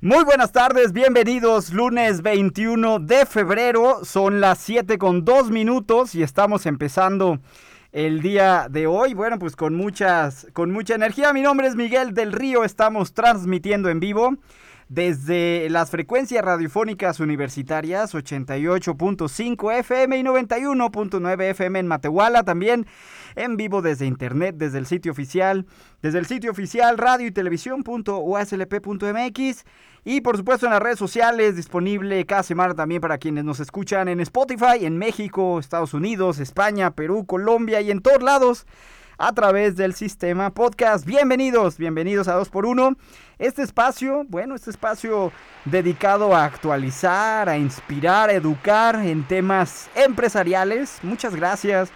Muy buenas tardes, bienvenidos. Lunes 21 de febrero, son las 7 con 2 minutos y estamos empezando el día de hoy. Bueno, pues con muchas, con mucha energía. Mi nombre es Miguel del Río, estamos transmitiendo en vivo desde las frecuencias radiofónicas universitarias 88.5 FM y 91.9 FM en Matehuala, también en vivo desde internet, desde el sitio oficial, desde el sitio oficial radio y televisión.uslp.mx y por supuesto en las redes sociales, disponible cada semana también para quienes nos escuchan en Spotify, en México, Estados Unidos, España, Perú, Colombia y en todos lados a través del sistema podcast. Bienvenidos, bienvenidos a 2x1. Este espacio, bueno, este espacio dedicado a actualizar, a inspirar, a educar en temas empresariales. Muchas gracias.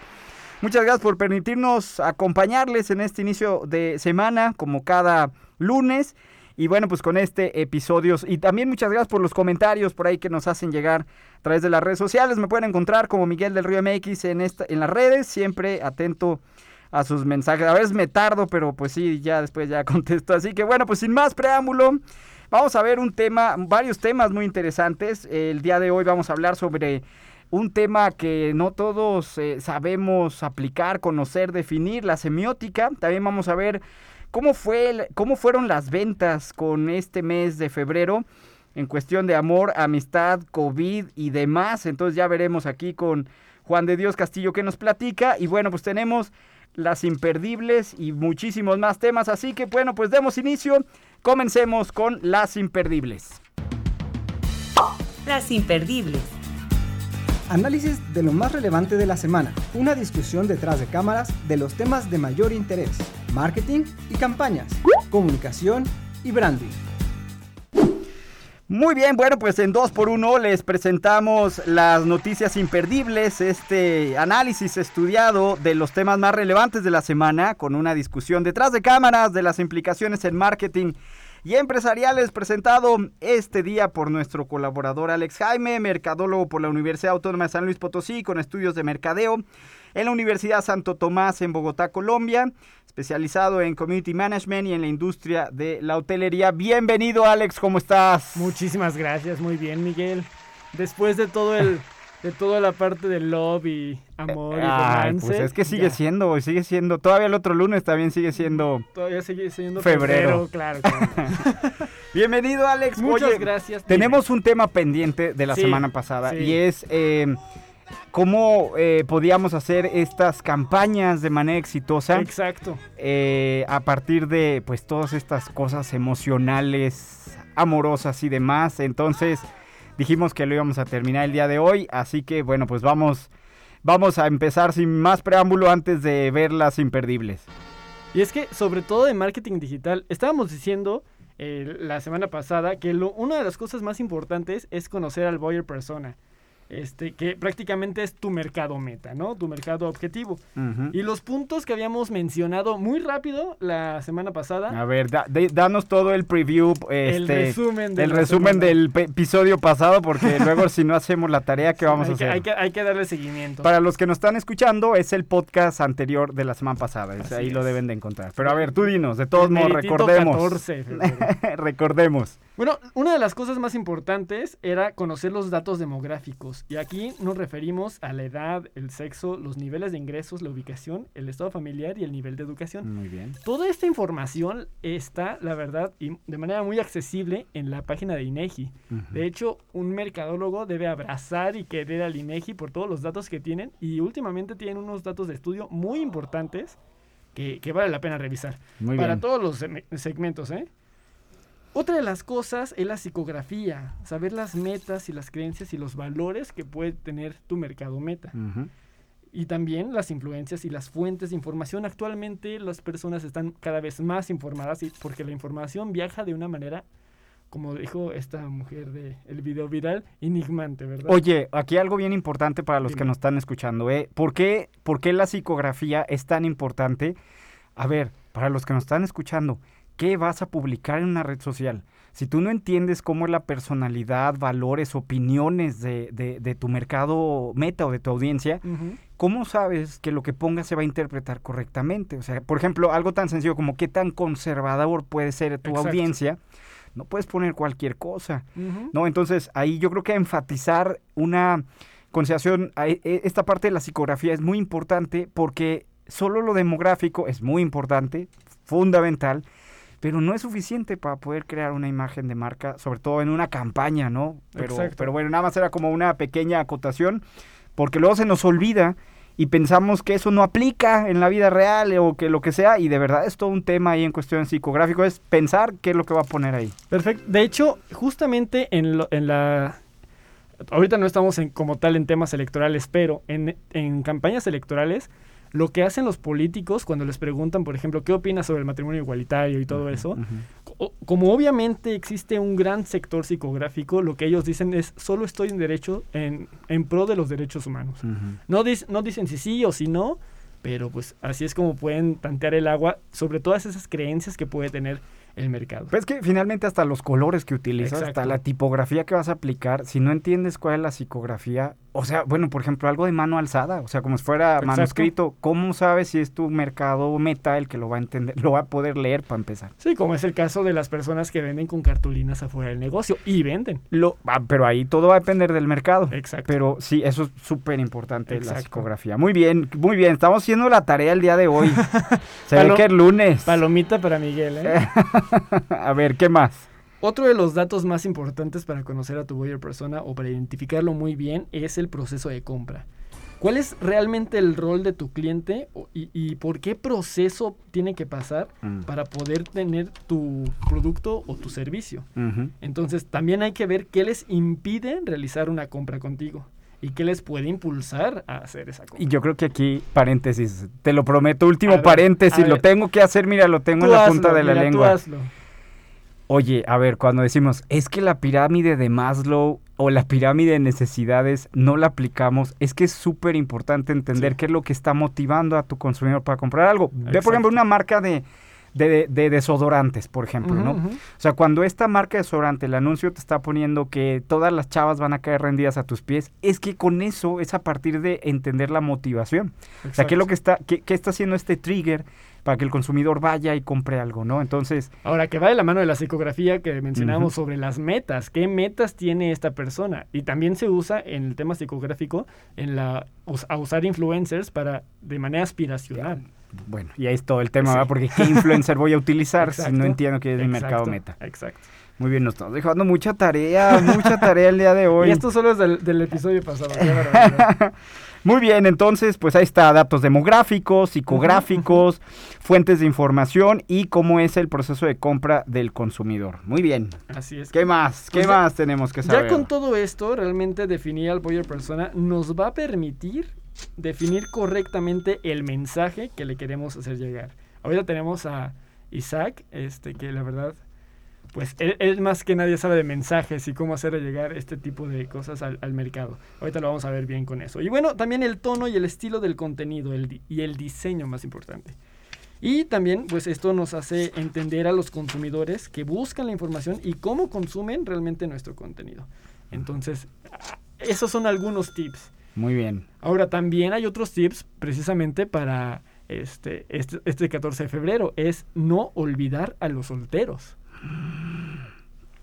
Muchas gracias por permitirnos acompañarles en este inicio de semana, como cada lunes. Y bueno, pues con este episodio. Y también muchas gracias por los comentarios por ahí que nos hacen llegar a través de las redes sociales. Me pueden encontrar como Miguel del Río MX en, esta, en las redes. Siempre atento a sus mensajes. A veces me tardo, pero pues sí, ya después ya contesto. Así que bueno, pues sin más preámbulo, vamos a ver un tema, varios temas muy interesantes. El día de hoy vamos a hablar sobre un tema que no todos eh, sabemos aplicar, conocer, definir, la semiótica. También vamos a ver cómo, fue, cómo fueron las ventas con este mes de febrero en cuestión de amor, amistad, COVID y demás. Entonces ya veremos aquí con Juan de Dios Castillo que nos platica. Y bueno, pues tenemos las imperdibles y muchísimos más temas. Así que bueno, pues demos inicio. Comencemos con las imperdibles. Las imperdibles. Análisis de lo más relevante de la semana. Una discusión detrás de cámaras de los temas de mayor interés. Marketing y campañas. Comunicación y branding. Muy bien, bueno, pues en 2x1 les presentamos las noticias imperdibles, este análisis estudiado de los temas más relevantes de la semana, con una discusión detrás de cámaras de las implicaciones en marketing y empresariales presentado este día por nuestro colaborador Alex Jaime, mercadólogo por la Universidad Autónoma de San Luis Potosí, con estudios de mercadeo en la Universidad Santo Tomás en Bogotá, Colombia, especializado en Community Management y en la industria de la hotelería. Bienvenido Alex, ¿cómo estás? Muchísimas gracias, muy bien Miguel. Después de todo el de toda la parte del love y amor y romance. Pues es que sigue siendo, sigue siendo. Todavía el otro lunes también sigue siendo. Todavía sigue siendo febrero. claro. claro. Bienvenido, Alex. Muchas gracias. Tenemos un tema pendiente de la semana pasada y es eh, cómo eh, podíamos hacer estas campañas de manera exitosa. Exacto. Eh, a partir de pues todas estas cosas emocionales, amorosas y demás. Entonces dijimos que lo íbamos a terminar el día de hoy, así que bueno, pues vamos, vamos a empezar sin más preámbulo antes de ver las imperdibles. Y es que sobre todo en marketing digital, estábamos diciendo eh, la semana pasada que lo, una de las cosas más importantes es conocer al buyer persona este, que prácticamente es tu mercado meta, ¿no? Tu mercado objetivo. Y los puntos que habíamos mencionado muy rápido la semana pasada. A ver, danos todo el preview, este, el resumen, del, resumen del episodio pasado, porque luego si no hacemos la tarea, ¿qué vamos a hacer? hay, que, hay que darle seguimiento. Para los que nos están escuchando, es el podcast anterior de la semana pasada, ahí lo deben de encontrar. Pero a ver, tú dinos, de todos modos, recordemos. 14, recordemos. Bueno, una de las cosas más importantes era conocer los datos demográficos. Y aquí nos referimos a la edad, el sexo, los niveles de ingresos, la ubicación, el estado familiar y el nivel de educación. Muy bien. Toda esta información está, la verdad, y de manera muy accesible en la página de INEGI. De hecho, un mercadólogo debe abrazar y querer al INEGI por todos los datos que tienen. Y últimamente tienen unos datos de estudio muy importantes que, vale la pena revisar. Muy para bien. todos los segmentos, ¿eh? Otra de las cosas es la psicografía, saber las metas y las creencias y los valores que puede tener tu mercado meta. Y también las influencias y las fuentes de información. Actualmente las personas están cada vez más informadas y porque la información viaja de una manera como dijo esta mujer del el video viral, enigmante, ¿verdad? Oye, aquí algo bien importante para los que nos están escuchando, ¿eh? ¿Por qué, por qué la psicografía es tan importante? A ver, para los que nos están escuchando, ¿qué vas a publicar en una red social? Si tú no entiendes cómo es la personalidad, valores, opiniones de, de- de tu mercado meta o de tu audiencia. ¿cómo sabes que lo que pongas se va a interpretar correctamente? O sea, por ejemplo, algo tan sencillo como qué tan conservador puede ser tu Exacto. audiencia, no puedes poner cualquier cosa. ¿no? Entonces, ahí yo creo que enfatizar una consideración, a e- e- esta parte de la psicografía es muy importante porque solo lo demográfico es muy importante, fundamental, pero no es suficiente para poder crear una imagen de marca, sobre todo en una campaña, ¿no? Pero, Exacto. pero bueno, nada más era como una pequeña acotación, porque luego se nos olvida y pensamos que eso no aplica en la vida real o que lo que sea, y de verdad es todo un tema ahí en cuestión psicográfico, es pensar qué es lo que va a poner ahí. Perfecto. De hecho, justamente en, lo- en la... Ahorita no estamos en, como tal en temas electorales, pero en, en campañas electorales, lo que hacen los políticos cuando les preguntan, por ejemplo, qué opinas sobre el matrimonio igualitario y todo eso, como obviamente existe un gran sector psicográfico, lo que ellos dicen es, solo estoy en derecho, en, en pro de los derechos humanos. No, dis- no dicen si sí o si no, pero pues así es como pueden tantear el agua sobre todas esas creencias que puede tener el mercado. Pues es que finalmente hasta los colores que utilizas, hasta la tipografía que vas a aplicar, si no entiendes cuál es la psicografía, o sea, bueno, por ejemplo, algo de mano alzada, o sea, como si fuera Exacto. manuscrito, ¿cómo sabes si es tu mercado meta el que lo va a entender, lo va a poder leer para empezar? Sí, como es el caso de las personas que venden con cartulinas afuera del negocio y venden. Lo, ah, pero ahí todo va a depender del mercado. Exacto. Pero sí, eso es súper importante, la psicografía. Muy bien, muy bien, estamos haciendo la tarea el día de hoy. Se ve que es lunes. Palomita para Miguel, ¿eh? a ver, ¿qué más? Otro de los datos más importantes para conocer a tu buyer persona o para identificarlo muy bien es el proceso de compra. ¿Cuál es realmente el rol de tu cliente y, y por qué proceso tiene que pasar Mm. para poder tener tu producto o tu servicio? Entonces, también hay que ver qué les impide realizar una compra contigo y qué les puede impulsar a hacer esa compra. Y yo creo que aquí, paréntesis, te lo prometo, último ver, paréntesis, lo ver. tengo que hacer, mira, lo tengo Tú en la hazlo, punta de la tú lengua. hazlo. Oye, a ver, cuando decimos, es que la pirámide de Maslow o la pirámide de necesidades no la aplicamos, es que es súper importante entender Sí. qué es lo que está motivando a tu consumidor para comprar algo. Ve, por ejemplo, una marca de, de, de desodorantes, por ejemplo, ¿no? O sea, cuando esta marca de desodorante, el anuncio te está poniendo que todas las chavas van a caer rendidas a tus pies, es que con eso es a partir de entender la motivación. O sea, ¿qué es lo que está, qué, qué está haciendo este trigger para que el consumidor vaya y compre algo, ¿no? Entonces, Ahora, que va de la mano de la psicografía que mencionábamos sobre las metas. ¿Qué metas tiene esta persona? Y también se usa en el tema psicográfico en la, a usar influencers para de manera aspiracional. Bueno, y ahí es todo el tema, Sí. ¿verdad? Porque ¿qué influencer voy a utilizar si no entiendo qué es mi mercado meta? Exacto. Muy bien, nos estamos dejando mucha tarea, mucha tarea el día de hoy. Y esto solo es del, del episodio pasado. Muy bien, entonces, pues ahí está, datos demográficos, psicográficos, fuentes de información y cómo es el proceso de compra del consumidor. Muy bien. Así es. ¿Qué más? ¿Qué Pues ya- más tenemos que saber? Ya con todo esto, realmente definir al buyer persona nos va a permitir definir correctamente el mensaje que le queremos hacer llegar. Ahorita tenemos a Isaac, este que la verdad, pues él, más que nadie sabe de mensajes y cómo hacer llegar este tipo de cosas al, al mercado. Ahorita lo vamos a ver bien con eso. Y bueno, también el tono y el estilo del contenido y el diseño más importante. Y también, pues esto nos hace entender a los consumidores que buscan la información y cómo consumen realmente nuestro contenido. Entonces, esos son algunos tips. Muy bien. Ahora, también hay otros tips precisamente para este, este, este 14 de febrero. Es no olvidar a los solteros.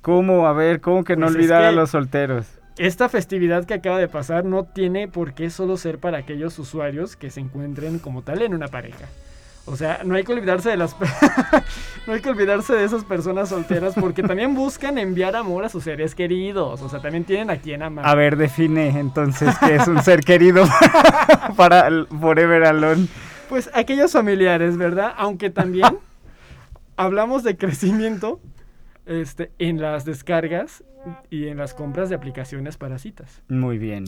¿Cómo? A ver, ¿cómo que no Pues es olvidar a los solteros? Esta festividad que acaba de pasar no tiene por qué solo ser para aquellos usuarios que se encuentren como tal en una pareja. O sea, no hay que olvidarse de las no hay que olvidarse de esas personas solteras porque también buscan enviar amor a sus seres queridos, o sea, también tienen a quien amar. A ver, define entonces qué es un ser querido para Forever Alone. Pues aquellos familiares, ¿verdad? Aunque también hablamos de crecimiento este, en las descargas y en las compras de aplicaciones para citas. Muy bien.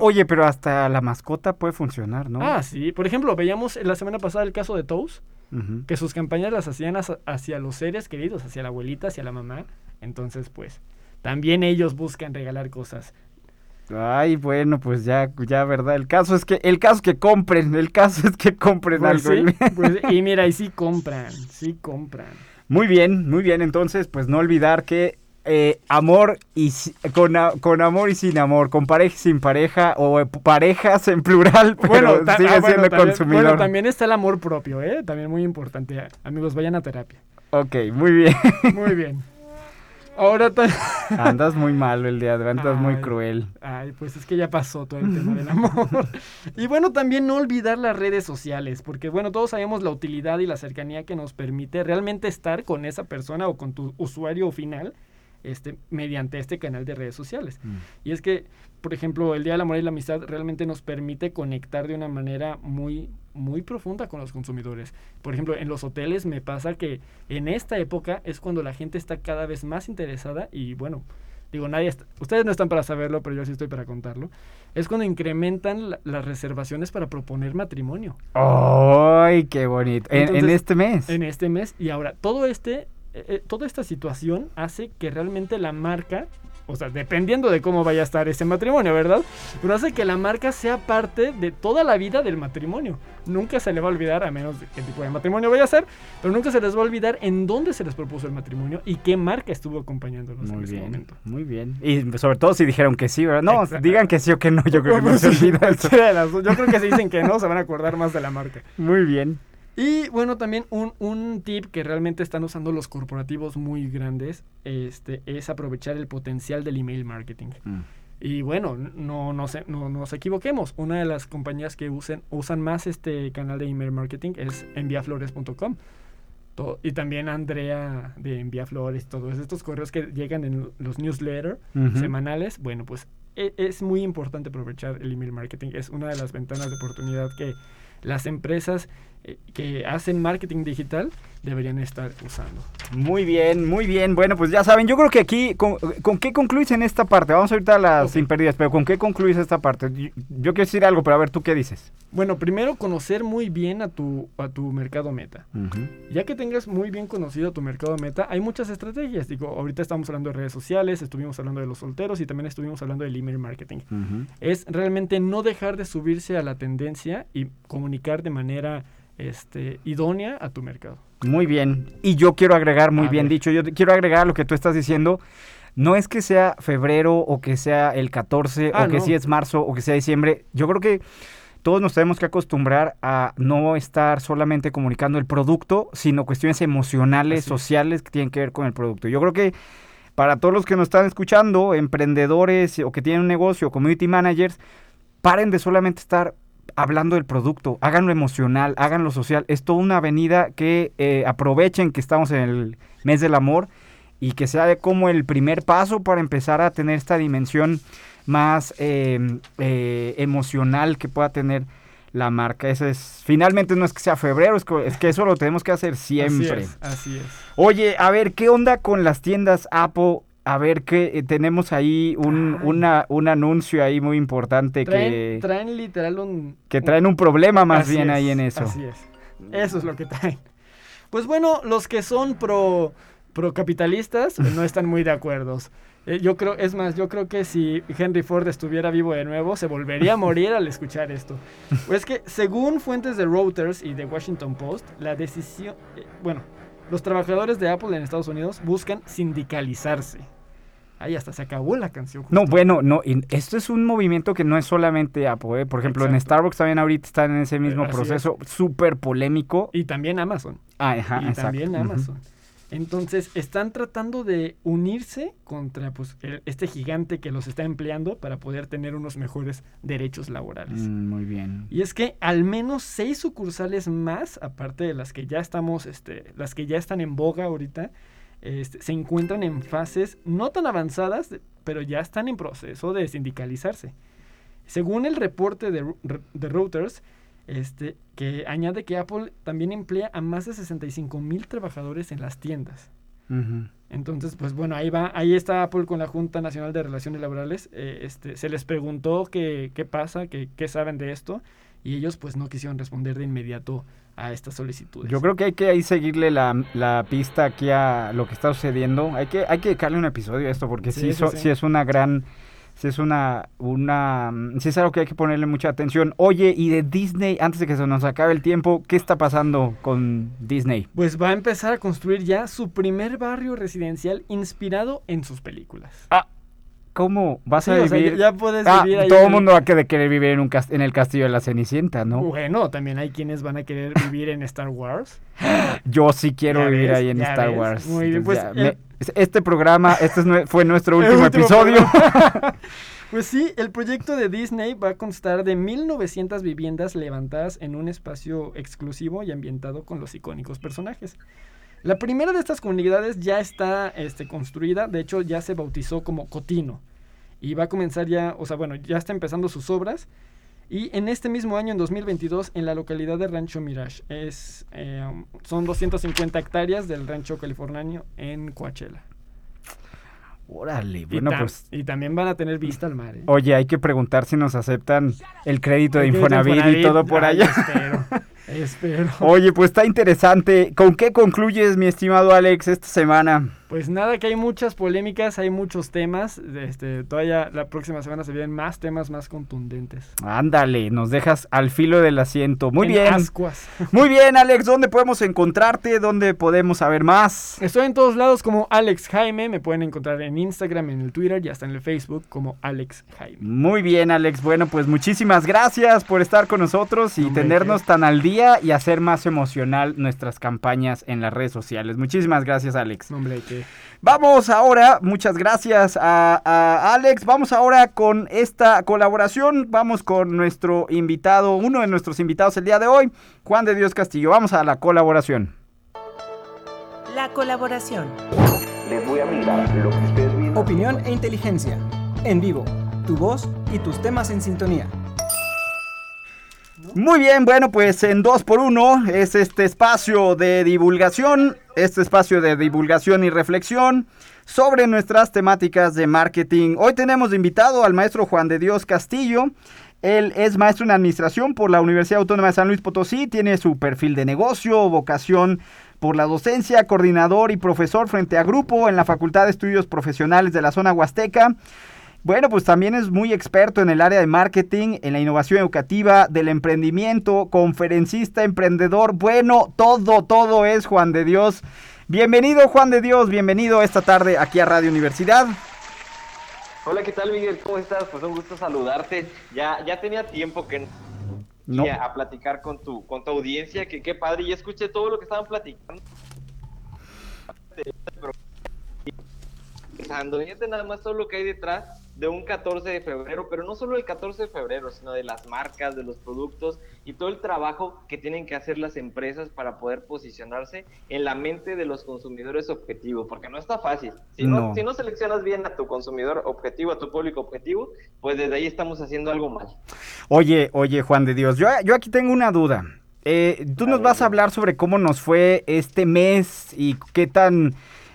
Oye, pero hasta la mascota puede funcionar, ¿no? Ah, sí. Por ejemplo, veíamos la semana pasada el caso de Toast, que sus campañas las hacían hacia, hacia los seres queridos, hacia la abuelita, hacia la mamá. Entonces, pues, también ellos buscan regalar cosas. Ay, bueno, pues ya, ya, verdad. El caso es que, el caso es que compren, el caso es que compren Pues algo. sí, pues, y mira, y sí compran, sí compran. Muy bien, muy bien. Entonces, pues no olvidar que eh, amor y con, con amor y sin amor, con pareja y sin pareja, o eh, parejas en plural, pero sigue ah, bueno, siendo también, consumidor. Bueno, también está el amor propio, ¿eh? También muy importante. Amigos, vayan a terapia. Ok, muy bien. Muy bien. Ahora Andas muy malo el día de hoy, andas muy cruel. Ay, pues es que ya pasó todo el tema del amor. Y bueno, también no olvidar las redes sociales, porque bueno, todos sabemos la utilidad y la cercanía que nos permite realmente estar con esa persona o con tu usuario final este, mediante este canal de redes sociales. Y es que, por ejemplo, el Día del Amor y la Amistad realmente nos permite conectar de una manera muy, muy profunda con los consumidores. Por ejemplo, en los hoteles me pasa que en esta época es cuando la gente está cada vez más interesada y bueno, digo, nadie está- ustedes no están para saberlo, pero yo sí estoy para contarlo. Es cuando incrementan la- las reservaciones para proponer matrimonio ¡Ay, qué bonito! En, en Entonces, este mes. en este mes y ahora todo este eh, toda esta situación hace que realmente la marca o sea, dependiendo de cómo vaya a estar ese matrimonio, ¿verdad? Pero hace que la marca sea parte de toda la vida del matrimonio. Nunca se le va a olvidar, a menos de qué tipo de matrimonio vaya a ser, pero nunca se les va a olvidar en dónde se les propuso el matrimonio y qué marca estuvo acompañándolos en Muy ese bien, momento. muy bien. Y sobre todo si dijeron que sí, ¿verdad? No, Exacto. digan que sí o que no, yo creo que no se olvida. Yo creo que si dicen que no, se van a acordar más de la marca. Muy bien. Y bueno, también un, un tip que realmente están usando los corporativos muy grandes este, es aprovechar el potencial del email marketing. Mm. Y bueno, no, no, se- no nos equivoquemos. Una de las compañías que usen, usan más este canal de email marketing es enviaflores.com. Y también Andrea de Enviaflores, todos estos correos que llegan en los newsletters semanales. Bueno, pues e- es muy importante aprovechar el email marketing. Es una de las ventanas de oportunidad que las empresas que hacen marketing digital deberían estar usando. Muy bien, muy bien. Bueno, pues ya saben, yo creo que aquí, ¿con, con qué concluís en esta parte? Vamos ahorita a las Ok. sin pérdidas, pero ¿con qué concluís esta parte? Yo, yo quiero decir algo, pero a ver, ¿tú qué dices? Bueno, primero conocer muy bien a tu, a tu mercado meta. Ya que tengas muy bien conocido tu mercado meta, hay muchas estrategias. Digo, ahorita estamos hablando de redes sociales, estuvimos hablando de los solteros y también estuvimos hablando del email marketing. Es realmente no dejar de subirse a la tendencia y comunicar de manera este, idónea a tu mercado. Muy bien. Y yo quiero agregar, muy A bien ver. dicho, yo quiero agregar lo que tú estás diciendo. No es que sea febrero o que sea el 14 Ah, o que no. sí es marzo o que sea diciembre. Yo creo que todos nos tenemos que acostumbrar a no estar solamente comunicando el producto, sino cuestiones emocionales, Así sociales que tienen que ver con el producto. Yo creo que para todos los que nos están escuchando, emprendedores o que tienen un negocio, community managers, paren de solamente estar hablando del producto, háganlo emocional, háganlo social. Es toda una avenida que eh, aprovechen que estamos en el mes del amor y que sea de como el primer paso para empezar a tener esta dimensión más eh, eh, emocional que pueda tener la marca. Eso es, finalmente no es que sea febrero, es que, es que eso lo tenemos que hacer siempre. Así es. Así es. Oye, a ver, ¿qué onda con las tiendas Apple? A ver, que eh, tenemos ahí un, una, un anuncio ahí muy importante Traen, que, traen literal un... que traen un problema más bien es, ahí en eso. Así es. Eso es lo que traen. Pues bueno, los que son pro, pro capitalistas no están muy de acuerdo. Eh, yo creo, es más, yo creo que si Henry Ford estuviera vivo de nuevo, se volvería a morir al escuchar esto. Pues que, según fuentes de Reuters y de Washington Post, la decisión, eh, bueno, los trabajadores de Apple en Estados Unidos buscan sindicalizarse. Ahí hasta se acabó la canción. No, bueno, no, y esto es un movimiento que no es solamente Apple, ¿eh? por ejemplo, en. Starbucks también ahorita están en ese mismo así es. proceso súper polémico. Y también Amazon. Ah, ajá, y exacto. también. Amazon. Entonces, están tratando de unirse contra pues, el- este gigante que los está empleando para poder tener unos mejores derechos laborales. Mm, muy bien. Y es que al menos seis sucursales más, aparte de las que ya estamos, este, las que ya están en boga ahorita, este, se encuentran en fases no tan avanzadas, pero ya están en proceso de sindicalizarse. Según el reporte de, de Reuters, este, que añade que Apple también emplea a más de 65 mil trabajadores en las tiendas. Entonces, pues bueno, ahí va, ahí está Apple con la Junta Nacional de Relaciones Laborales. eh, este, se les preguntó qué, qué pasa, qué, qué saben de esto. Y ellos pues no quisieron responder de inmediato a estas solicitudes. Yo creo que hay que ahí seguirle la, la pista aquí a lo que está sucediendo. Hay que, hay que dedicarle un episodio a esto porque sí, Sí, sí, so- sí. sí es una gran... Sí es una, una... Sí es algo que hay que ponerle mucha atención. Oye, y de Disney, antes de que se nos acabe el tiempo, ¿qué está pasando con Disney? Pues va a empezar a construir ya su primer barrio residencial inspirado en sus películas. ¿Cómo vas Sí, a o sea, vivir? ya, puedes Ah, vivir ahí. todo el mundo va a querer vivir en, un en el castillo de la Cenicienta, ¿no? Bueno, también hay quienes van a querer vivir en Star Wars. Yo sí quiero Ya vivir ves, ahí en Star ves. Wars. Muy bien, Entonces pues, ya, me- el- este programa, este es fue nuestro último episodio. Pues sí, el proyecto de Disney va a constar de 1900 viviendas levantadas en un espacio exclusivo y ambientado con los icónicos personajes. La primera de estas comunidades ya está este, construida, de hecho ya se bautizó como Cotino. Y va a comenzar ya, o sea, bueno, ya está empezando sus obras. Y en este mismo año, en 2022, en la localidad de Rancho Mirage, es, eh, son 250 hectáreas del rancho californiano en Coachella. Órale, bueno, pues. y también van a tener vista al mar. ¿eh? Oye, hay que preguntar si nos aceptan el crédito de que Infonavit y Infonavit, todo por allá. Espero. Oye, pues está interesante. ¿Con qué concluyes, mi estimado Alex, esta semana? Pues nada, que hay muchas polémicas, hay muchos temas. Este, todavía la próxima semana se vienen más temas más contundentes. Ándale, nos dejas al filo del asiento. Muy En bien. ascuas. Muy bien, Alex. ¿Dónde podemos encontrarte? ¿Dónde podemos saber más? Estoy en todos lados como Alex Jaime. Me pueden encontrar en Instagram, en el Twitter y hasta en el Facebook como Alex Jaime. Muy bien, Alex. Bueno, pues muchísimas gracias por estar con nosotros y Hombre, tenernos tan al día y hacer más emocional nuestras campañas en las redes sociales. Muchísimas gracias, Alex. Hombre, que Vamos ahora, muchas gracias a, a Alex. Vamos ahora con esta colaboración. Vamos con nuestro invitado, uno de nuestros invitados el día de hoy, Juan de Dios Castillo. Vamos a la colaboración. La colaboración. Opinión e inteligencia. En vivo. Tu voz y tus temas en sintonía. Muy bien, bueno, pues en 2x1 es este espacio de divulgación, este espacio de divulgación y reflexión sobre nuestras temáticas de marketing. Hoy tenemos invitado al maestro Juan de Dios Castillo. Él es maestro en administración por la Universidad Autónoma de San Luis Potosí, tiene su perfil de negocio, vocación por la docencia, coordinador y profesor frente a grupo en la Facultad de Estudios Profesionales de la zona Huasteca. Bueno, pues también es muy experto en el área de marketing, en la innovación educativa, del emprendimiento, conferencista, emprendedor. Bueno, todo, todo es Juan de Dios. Bienvenido Juan de Dios, bienvenido esta tarde aquí a Radio Universidad. Hola, ¿qué tal Miguel? ¿Cómo estás? Pues un gusto saludarte. Ya, ya tenía tiempo que No. a platicar con tu, con tu audiencia, que qué padre, y escuché todo lo que estaban platicando. Pensando, fíjate nada más todo lo que hay detrás de un 14 de febrero, pero no solo el 14 de febrero, sino de las marcas, de los productos y todo el trabajo que tienen que hacer las empresas para poder posicionarse en la mente de los consumidores objetivos, porque no está fácil. Si no, No. si no seleccionas bien a tu consumidor objetivo, a tu público objetivo, pues desde ahí estamos haciendo algo mal. Oye, oye Juan de Dios, yo, yo aquí tengo una duda. Eh, Tú nos vas a hablar sobre cómo nos fue este mes y qué tan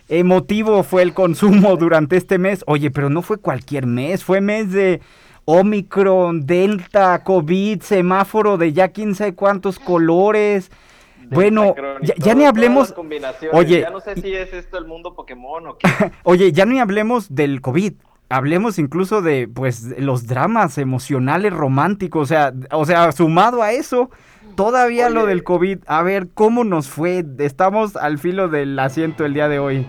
emotivo fue el consumo durante este mes. Oye, pero no fue cualquier mes, fue mes de Omicron, Delta, COVID, semáforo de ya quién sabe cuántos colores. Bueno, ya, ni hablemos. Oye. Ya no sé si es esto el mundo Pokémon o qué. oye, ya ni hablemos del COVID. Hablemos incluso de, pues, los dramas emocionales románticos, o sea, o sea, sumado a eso, todavía lo del COVID. A ver, ¿cómo nos fue? Estamos al filo del asiento el día de hoy.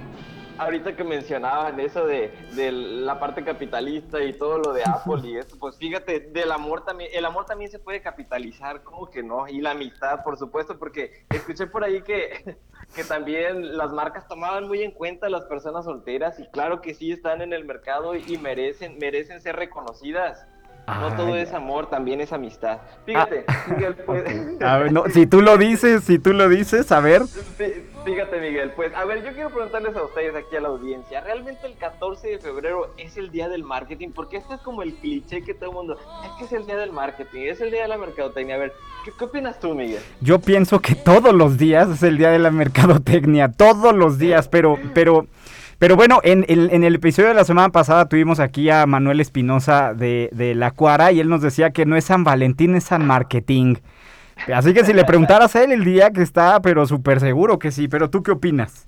Ahorita que mencionaban eso de, de la parte capitalista y todo lo de Apple y eso, pues fíjate, del amor también, el amor también se puede capitalizar, ¿cómo que no? Y la amistad, por supuesto, porque escuché por ahí que, que también las marcas tomaban muy en cuenta a las personas solteras y claro que sí están en el mercado y merecen, merecen ser reconocidas. No todo es amor, también es amistad. Fíjate, Miguel, pues... A ver, no, si tú lo dices, si tú lo dices, a ver. Fí- Fíjate, Miguel, pues a ver, yo quiero preguntarles a ustedes aquí a la audiencia, ¿realmente el 14 de febrero es el día del marketing? Porque este es como el cliché que todo el mundo, es que es el día del marketing, es el día de la mercadotecnia. A ver, ¿qué, qué opinas tú, Miguel? Yo pienso que todos los días es el día de la mercadotecnia, todos los días, pero, pero Pero bueno, en, en- el episodio de la semana pasada tuvimos aquí a Manuel Espinosa de, de La Cuara y él nos decía que no es San Valentín, es San Marketing. Así que si le preguntaras a él el día que está, pero súper seguro que sí. Pero tú qué opinas?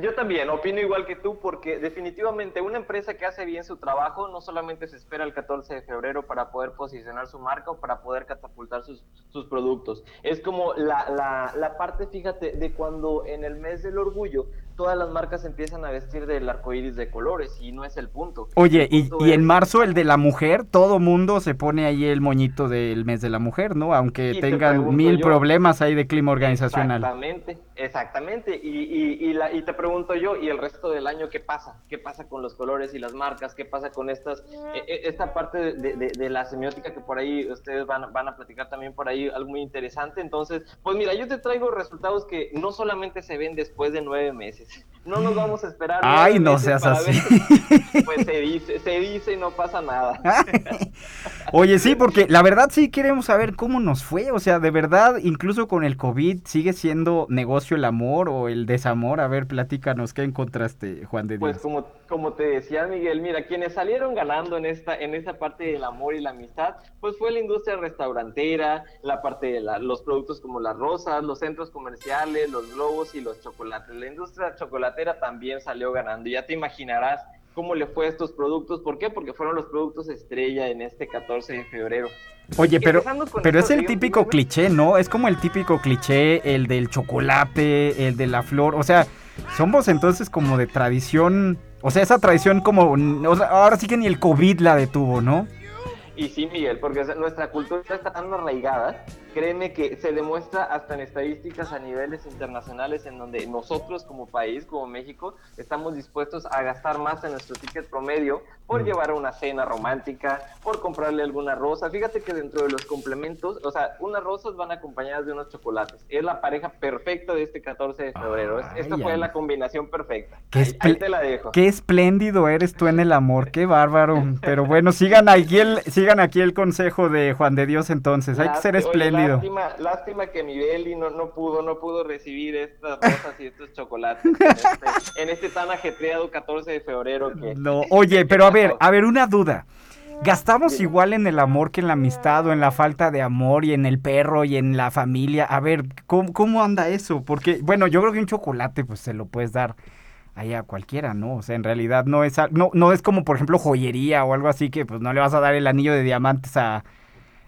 Yo también opino igual que tú porque definitivamente una empresa que hace bien su trabajo no solamente se espera el 14 de febrero para poder posicionar su marca o para poder catapultar sus, sus productos. Es como la, la, la parte, fíjate, de cuando en el mes del orgullo todas las marcas empiezan a vestir del arco iris de colores y no es el punto. Oye, El y, y en marzo el de la mujer, todo mundo se pone ahí el moñito del mes de la mujer, ¿no? Aunque Y tengan mil yo- problemas ahí de clima organizacional. Exactamente, exactamente. Y, y, y, la- y te pregunto yo, ¿y el resto del año qué pasa? ¿Qué pasa con los colores y las marcas? ¿Qué pasa con estas, eh, eh, esta parte de, de- de la semiótica que por ahí ustedes van, van a platicar también por ahí, algo muy interesante? Entonces, pues mira, yo te traigo resultados que no solamente se ven después de nueve meses. No nos vamos a esperar. Ay, no seas así. ver. Pues se dice, se dice y no pasa nada. Oye, sí, porque la verdad sí queremos saber cómo nos fue. O sea, de verdad, incluso con el COVID, ¿sigue siendo negocio el amor o el desamor? A ver, platícanos, ¿qué encontraste, Juan de Dios? Pues como, como te decía Miguel, mira, quienes salieron ganando en esta, en esta parte del amor y la amistad, pues fue la industria restaurantera, la parte de la- los productos como las rosas, los centros comerciales, los globos y los chocolates. La industria chocolatera también salió ganando. Ya te imaginarás cómo le fue a estos productos. ¿Por qué? Porque fueron los productos estrella en este 14 de febrero. Oye, pero, pero es el típico cliché, ¿no? Es como el típico cliché, el del chocolate, el de la flor. O sea, somos entonces como de tradición. O sea, esa tradición como. o sea, ahora sí que ni el COVID la detuvo, ¿no? Y sí, Miguel, porque nuestra cultura está tan arraigada, créeme que se demuestra hasta en estadísticas a niveles internacionales en donde nosotros como país, como México, estamos dispuestos a gastar más en nuestro ticket promedio por llevar a una cena romántica, por comprarle alguna rosa. Fíjate que dentro de los complementos, o sea, unas rosas van acompañadas de unos chocolates. Es la pareja perfecta de este 14 de febrero. Es- Esta fue la combinación perfecta. Qué, Ahí, te la dejo. qué espléndido eres tú en el amor, qué bárbaro. Pero bueno, sigan aquí el, sigan aquí el consejo de Juan de Dios entonces. Hay que ser Lástima- lástima, lástima que mi Beli no, no pudo, no pudo recibir estas rosas y estos chocolates en este, en este tan ajetreado 14 de febrero que... No, oye, pero a ver, a ver, una duda. ¿Gastamos igual en el amor que en la amistad o en la falta de amor y en el perro y en la familia? A ver, ¿cómo, cómo anda eso? Porque, bueno, yo creo que un chocolate pues se lo puedes dar ahí a cualquiera, ¿no? O sea, en realidad no es, no, no es como, por ejemplo, joyería o algo así que pues no le vas a dar el anillo de diamantes a...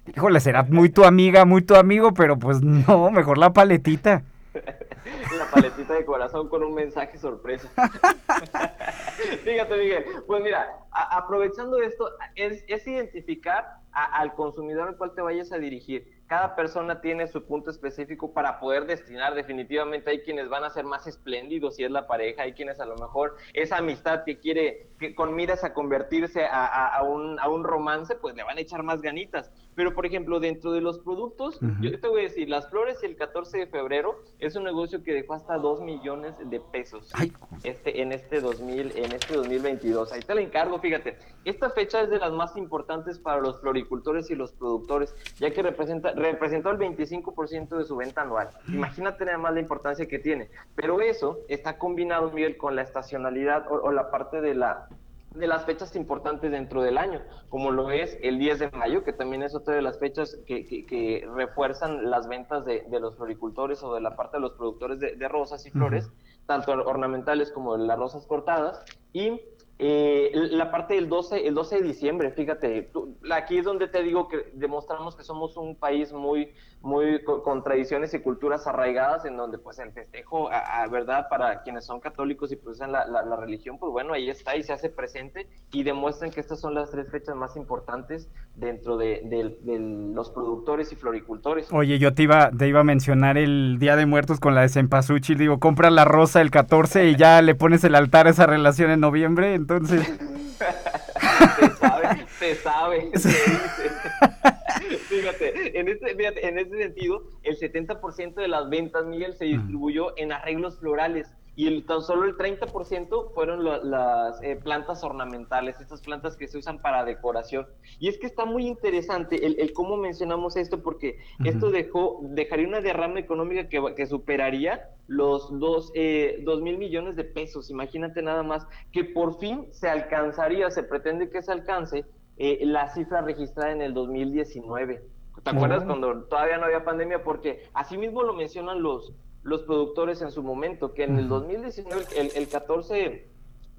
Híjole, será muy tu amiga, muy tu amigo, pero pues no, mejor la paletita. la paletita de corazón con un mensaje sorpresa. Fíjate, Miguel. Pues mira, aprovechando esto, es, es identificar a- al consumidor al cual te vayas a dirigir. Cada persona tiene su punto específico para poder destinar. Definitivamente hay quienes van a ser más espléndidos si es la pareja, hay quienes a lo mejor esa amistad que quiere, que con miras a convertirse a, a- a un, a un romance, pues le van a echar más ganitas. Pero, por ejemplo, dentro de los productos, Ujú. yo te voy a decir, las flores el 14 de febrero es un negocio que dejó hasta 2 millones de pesos Ay, este, en, este 2000, en este 2022. Ahí te la encargo, fíjate. Esta fecha es de las más importantes para los floricultores y los productores, ya que representa, representó el 25% de su venta anual. Imagínate nada más la importancia que tiene. Pero eso está combinado, Miguel, con la estacionalidad o, o la parte de la de las fechas importantes dentro del año, como lo es el 10 de mayo, que también es otra de las fechas que, que- que refuerzan las ventas de, de los floricultores o de la parte de los productores de, de rosas y flores, tanto ornamentales como de las rosas cortadas, y eh, la parte del 12, el 12 de diciembre, fíjate, tú- aquí es donde te digo que demostramos que somos un país muy, muy co- con, tradiciones y culturas arraigadas, en donde pues el festejo, a, a verdad, para quienes son católicos y profesan la, la, la religión, pues bueno, ahí está y se hace presente y demuestran que estas son las tres fechas más importantes dentro de, de- de los productores y floricultores. Oye, yo te iba, te iba a mencionar el Día de Muertos con la de Cempasúchil. Digo, compra la rosa el 14 y ya le pones el altar a esa relación en noviembre. Entonces, se sabe, se sabe, se dice. Fíjate, en este, fíjate, en este sentido, el 70% de las ventas, Miguel, se distribuyó en arreglos florales. y el, tan solo el 30% fueron las eh, plantas ornamentales, estas plantas que se usan para decoración. Y es que está muy interesante el, cómo mencionamos esto, porque esto dejó, dejaría una derrama económica que, que superaría los dos, eh, dos mil millones de pesos. Imagínate nada más que por fin se alcanzaría, se pretende que se alcance eh, la cifra registrada en el 2019. ¿Te acuerdas cuando todavía no había pandemia? Porque así mismo lo mencionan los, los productores en su momento, que en el 2019, el, el 14,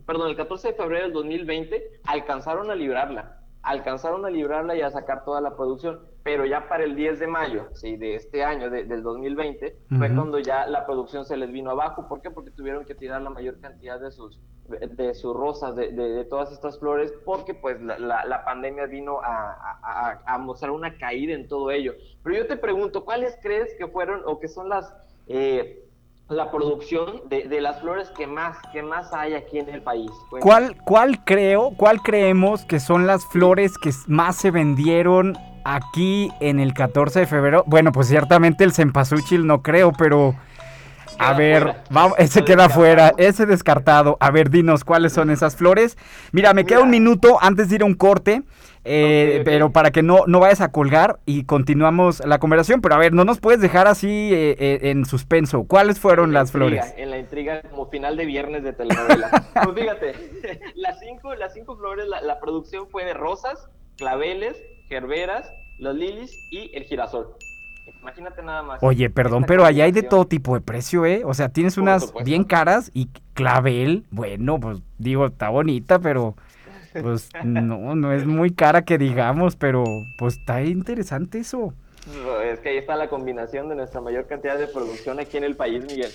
perdón, el 14 de febrero del 2020 alcanzaron a librarla alcanzaron a librarla y a sacar toda la producción, pero ya para el 10 de mayo ¿sí? de este año, del 2020, fue cuando ya la producción se les vino abajo. ¿Por qué? Porque tuvieron que tirar la mayor cantidad de sus, de sus rosas, de, de, todas estas flores, porque pues la, la, pandemia vino a, a, a, mostrar una caída en todo ello. Pero yo te pregunto, ¿cuáles crees que fueron o que son las... Eh, la producción de, de, las flores que más, que más hay aquí en el país. ¿Cuál, ¿Cuál creo, cuál creemos que son las flores que más se vendieron aquí en el 14 de febrero? Bueno, pues ciertamente el cempasúchil no creo, pero... A ver, vamos, ese queda fuera, ese descartado. A ver, dinos cuáles son esas flores. Mira, me queda un minuto antes de ir a un corte. Eh, pero para que no, no vayas a colgar y continuamos la conversación. Pero a ver, no nos puedes dejar así eh, eh, en suspenso. ¿Cuáles fueron las flores? En la intriga, como final de viernes de telenovela. pues fíjate, las cinco, las cinco flores, la, producción fue de rosas, claveles, gerberas, los lilies y el girasol. Imagínate nada más. Oye, perdón, pero allá hay de todo tipo de precio, ¿eh? O sea, tienes unas bien caras y clavel, bueno, pues digo, está bonita, pero pues no, no es muy cara que digamos, pero pues está interesante eso. Es que ahí está la combinación de nuestra mayor cantidad de producción aquí en el país, Miguel.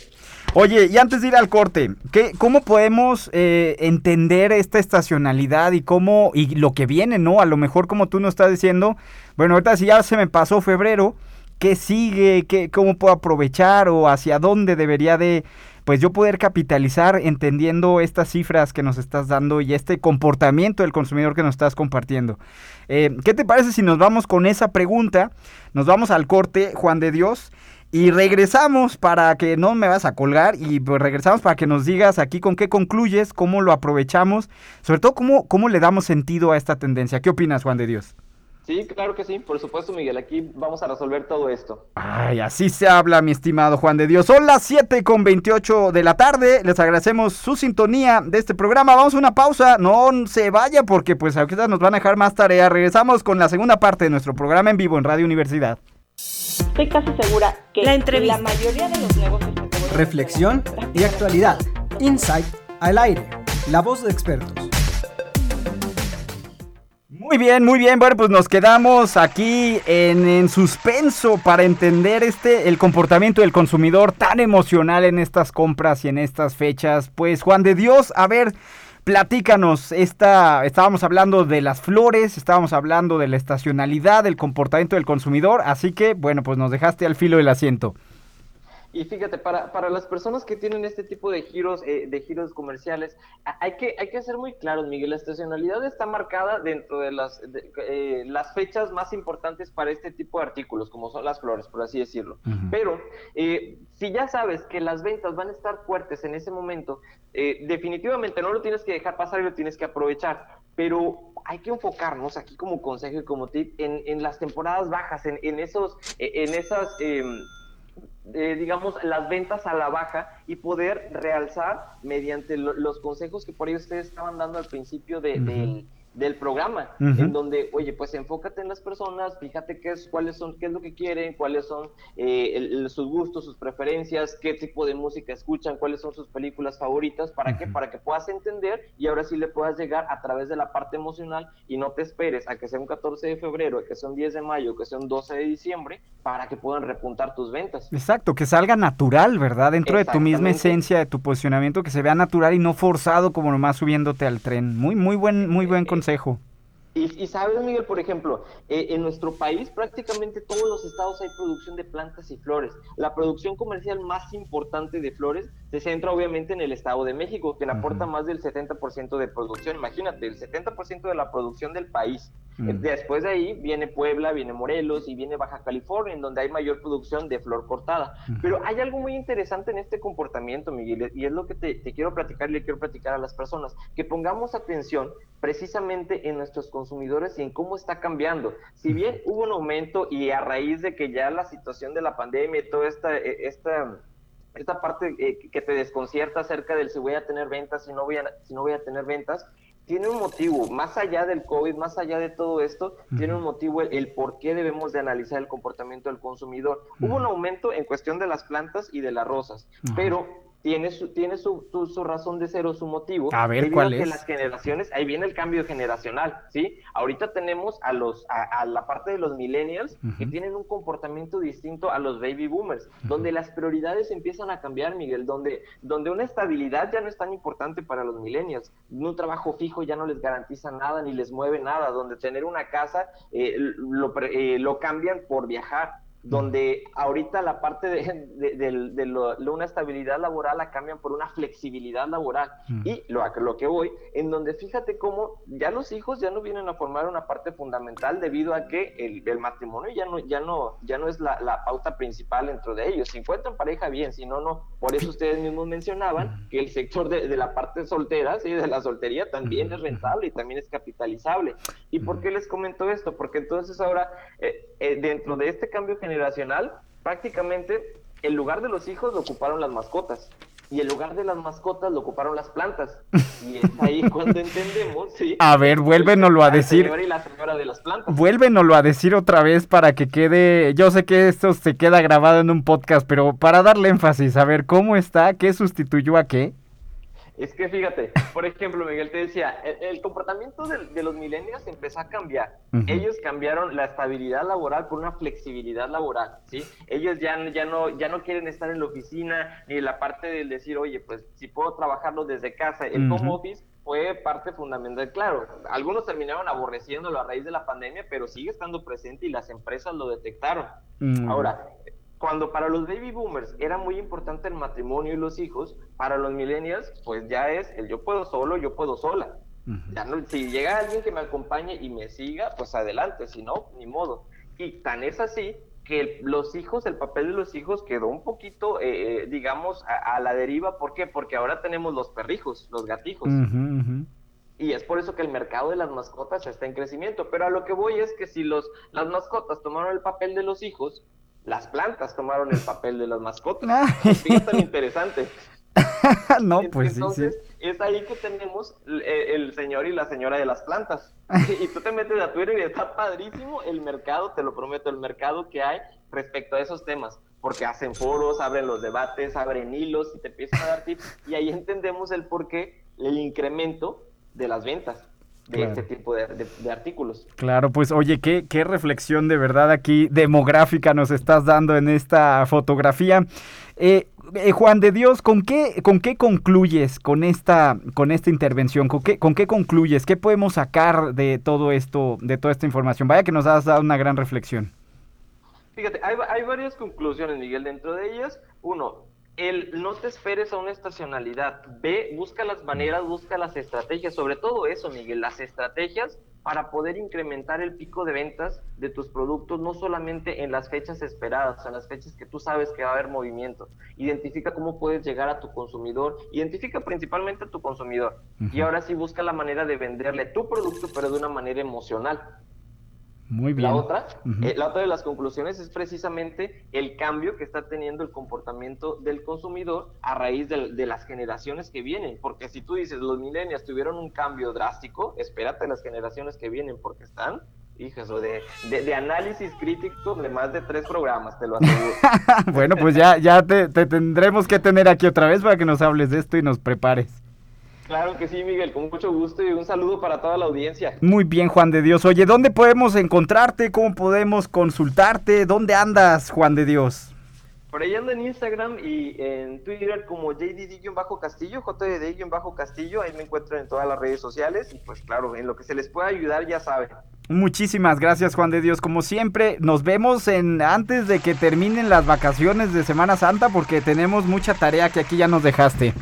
Oye, y antes de ir al corte, ¿qué, ¿cómo podemos eh, entender esta estacionalidad y cómo, y lo que viene, ¿no? A lo mejor como tú nos estás diciendo, bueno, ahorita si ya se me pasó febrero, ¿qué sigue? ¿Qué, ¿Cómo puedo aprovechar o hacia dónde debería de pues yo poder capitalizar entendiendo estas cifras que nos estás dando y este comportamiento del consumidor que nos estás compartiendo. Eh, ¿Qué te parece si nos vamos con esa pregunta? Nos vamos al corte, Juan de Dios. Y regresamos para que no me vas a colgar y pues regresamos para que nos digas aquí con qué concluyes, cómo lo aprovechamos, sobre todo cómo, cómo le damos sentido a esta tendencia. ¿Qué opinas, Juan de Dios? Sí, claro que sí, por supuesto, Miguel. Aquí vamos a resolver todo esto. Ay, así se habla, mi estimado Juan de Dios. Son las 7 con 28 de la tarde. Les agradecemos su sintonía de este programa. Vamos a una pausa. No se vaya porque pues ahorita nos van a dejar más tarea. Regresamos con la segunda parte de nuestro programa en vivo en Radio Universidad. Estoy casi segura que la, la mayoría de los negocios... Reflexión y actualidad. Insight al aire. La voz de expertos. Muy bien, muy bien. Bueno, pues nos quedamos aquí en, suspenso para entender este el comportamiento del consumidor tan emocional en estas compras y en estas fechas. Pues Juan de Dios, a ver, platícanos. Esta, estábamos hablando de las flores, estábamos hablando de la estacionalidad, del comportamiento del consumidor. Así que, bueno, pues nos dejaste al filo del asiento. Y fíjate, para, para las personas que tienen este tipo de giros, eh, de giros comerciales, hay que, hay que ser muy claros, Miguel. La estacionalidad está marcada dentro de las, eh, las fechas más importantes para este tipo de artículos, como son las flores, por así decirlo. Pero eh, si ya sabes que las ventas van a estar fuertes en ese momento, definitivamente no lo tienes que dejar pasar y lo tienes que aprovechar. Pero hay que enfocarnos aquí como consejo y como tip en, en las temporadas bajas, en, en esos, en esas em, eh, digamos, las ventas a la baja y poder realzar mediante los consejos que por ahí ustedes estaban dando al principio de, del del programa, en donde, oye, pues enfócate en las personas, fíjate qué es, cuáles son, qué es lo que quieren, cuáles son eh, sus gustos, sus preferencias, qué tipo de música escuchan, cuáles son sus películas favoritas, ¿para qué? Para que puedas entender y ahora sí le puedas llegar a través de la parte emocional y no te esperes a que sea un 14 de febrero, a que sea un 10 de mayo, que sea un 12 de diciembre, para que puedan repuntar tus ventas. Exacto, que salga natural, ¿verdad? Dentro de tu misma esencia, de tu posicionamiento, que se vea natural y no forzado como nomás subiéndote al tren. Muy, muy buen, muy buen consejo y, sabes, Miguel, por ejemplo, eh, en nuestro país prácticamente todos los estados hay producción de plantas y flores. La producción comercial más importante de flores se centra obviamente en el Estado de México, que aporta más del 70% de producción. Imagínate, el 70% de la producción del país. Mm. Después de ahí viene Puebla, viene Morelos y viene Baja California, en donde hay mayor producción de flor cortada. Pero hay algo muy interesante en este comportamiento, Miguel, y es lo que te, te quiero platicar y le quiero platicar a las personas, que pongamos atención precisamente en nuestros consumidores y en cómo está cambiando. Si bien hubo un aumento y a raíz de que ya la situación de la pandemia y toda esta, e, esta, esta parte eh, que te desconcierta acerca del si voy a tener ventas, si no voy a, si no voy a tener ventas, tiene un motivo, más allá del COVID, más allá de todo esto, tiene un motivo el, por qué debemos de analizar el comportamiento del consumidor. Hubo un aumento en cuestión de las plantas y de las rosas, pero tiene su, tiene su, su, razón de ser o su motivo. A ver, ¿cuál es? las generaciones, ahí viene el cambio generacional, ¿sí? Ahorita tenemos a los, a, la parte de los millennials que tienen un comportamiento distinto a los baby boomers, donde las prioridades empiezan a cambiar, Miguel, donde, donde una estabilidad ya no es tan importante para los millennials, un trabajo fijo ya no les garantiza nada ni les mueve nada, donde tener una casa eh, lo, eh, lo cambian por viajar, donde ahorita la parte de, una estabilidad laboral la cambian por una flexibilidad laboral. Y lo, lo que voy, en donde fíjate cómo ya los hijos ya no vienen a formar una parte fundamental debido a que el, matrimonio ya no, ya no, ya no es la, pauta principal dentro de ellos. Si encuentran pareja, bien, si no, no. Por eso ustedes mismos mencionaban que el sector de, la parte soltera, ¿sí? de la soltería, también es rentable y también es capitalizable. ¿Y por qué les comento esto? Porque entonces ahora, eh, eh, dentro de este cambio general, generacional, prácticamente el lugar de los hijos lo ocuparon las mascotas y el lugar de las mascotas lo ocuparon las plantas. Y es ahí cuando entendemos, ¿sí? A ver, vuélvenoslo a decir. y la señora de las plantas. Vuélvenoslo a decir otra vez para que quede. Yo sé que esto se queda grabado en un podcast, pero para darle énfasis, a ver cómo está, qué sustituyó a qué. Es que fíjate, por ejemplo, Miguel te decía, el, comportamiento de, los millennials empezó a cambiar. Ellos cambiaron la estabilidad laboral por una flexibilidad laboral, ¿sí? Ellos ya, ya, no, ya no quieren estar en la oficina ni la parte del decir, oye, pues si puedo trabajarlo desde casa. El home office fue parte fundamental. Claro, algunos terminaron aborreciéndolo a raíz de la pandemia, pero sigue estando presente y las empresas lo detectaron. Ahora, cuando para los baby boomers era muy importante el matrimonio y los hijos, para los millennials, pues ya es el yo puedo solo, yo puedo sola. ya no, si llega alguien que me acompañe y me siga, pues adelante, si no, ni modo. Y tan es así que los hijos, el papel de los hijos quedó un poquito, eh, eh, digamos, a, la deriva. ¿Por qué? Porque ahora tenemos los perrijos, los gatijos. Y es por eso que el mercado de las mascotas está en crecimiento. Pero a lo que voy es que si los, las mascotas tomaron el papel de los hijos, las plantas tomaron el papel de las mascotas. Fíjate tan interesante. no, pues Entonces, es ahí que tenemos el, señor y la señora de las plantas. y tú te metes a Twitter y está padrísimo el mercado, te lo prometo, el mercado que hay respecto a esos temas. Porque hacen foros, abren los debates, abren hilos y te empiezan a dar tips. Y ahí entendemos el porqué, el incremento de las ventas de este tipo de, artículos. Claro, pues oye, qué, qué reflexión de verdad aquí demográfica nos estás dando en esta fotografía. Eh, eh, Juan de Dios, ¿con qué, ¿con qué concluyes con esta, con esta intervención? ¿Con qué, ¿Con qué concluyes? ¿Qué podemos sacar de todo esto, de toda esta información? Vaya que nos has dado una gran reflexión. Fíjate, hay, hay varias conclusiones, Miguel. Dentro de ellas, uno, el no te esperes a una estacionalidad. Ve, busca las maneras, busca las estrategias, sobre todo eso, Miguel, las estrategias para poder incrementar el pico de ventas de tus productos, no solamente en las fechas esperadas, en las fechas que tú sabes que va a haber movimiento. Identifica cómo puedes llegar a tu consumidor, identifica principalmente a tu consumidor. Y ahora sí busca la manera de venderle tu producto, pero de una manera emocional. Muy bien. La otra, eh, la otra de las conclusiones es precisamente el cambio que está teniendo el comportamiento del consumidor a raíz de, las generaciones que vienen. Porque si tú dices los millennials tuvieron un cambio drástico, espérate las generaciones que vienen porque están hijas de, de, análisis crítico de más de tres programas, te lo aseguro. bueno, pues ya, ya te, tendremos que tener aquí otra vez para que nos hables de esto y nos prepares. Claro que sí, Miguel, con mucho gusto y un saludo para toda la audiencia. Muy bien, Juan de Dios. Oye, ¿dónde podemos encontrarte? ¿Cómo podemos consultarte? ¿Dónde andas, Juan de Dios? Por ahí ando en Instagram y en Twitter como JDD-Castillo, JDD-Castillo, ahí me encuentro en todas las redes sociales y pues claro, en lo que se les pueda ayudar ya saben. Muchísimas gracias Juan de Dios, como siempre nos vemos en antes de que terminen las vacaciones de Semana Santa porque tenemos mucha tarea que aquí ya nos dejaste.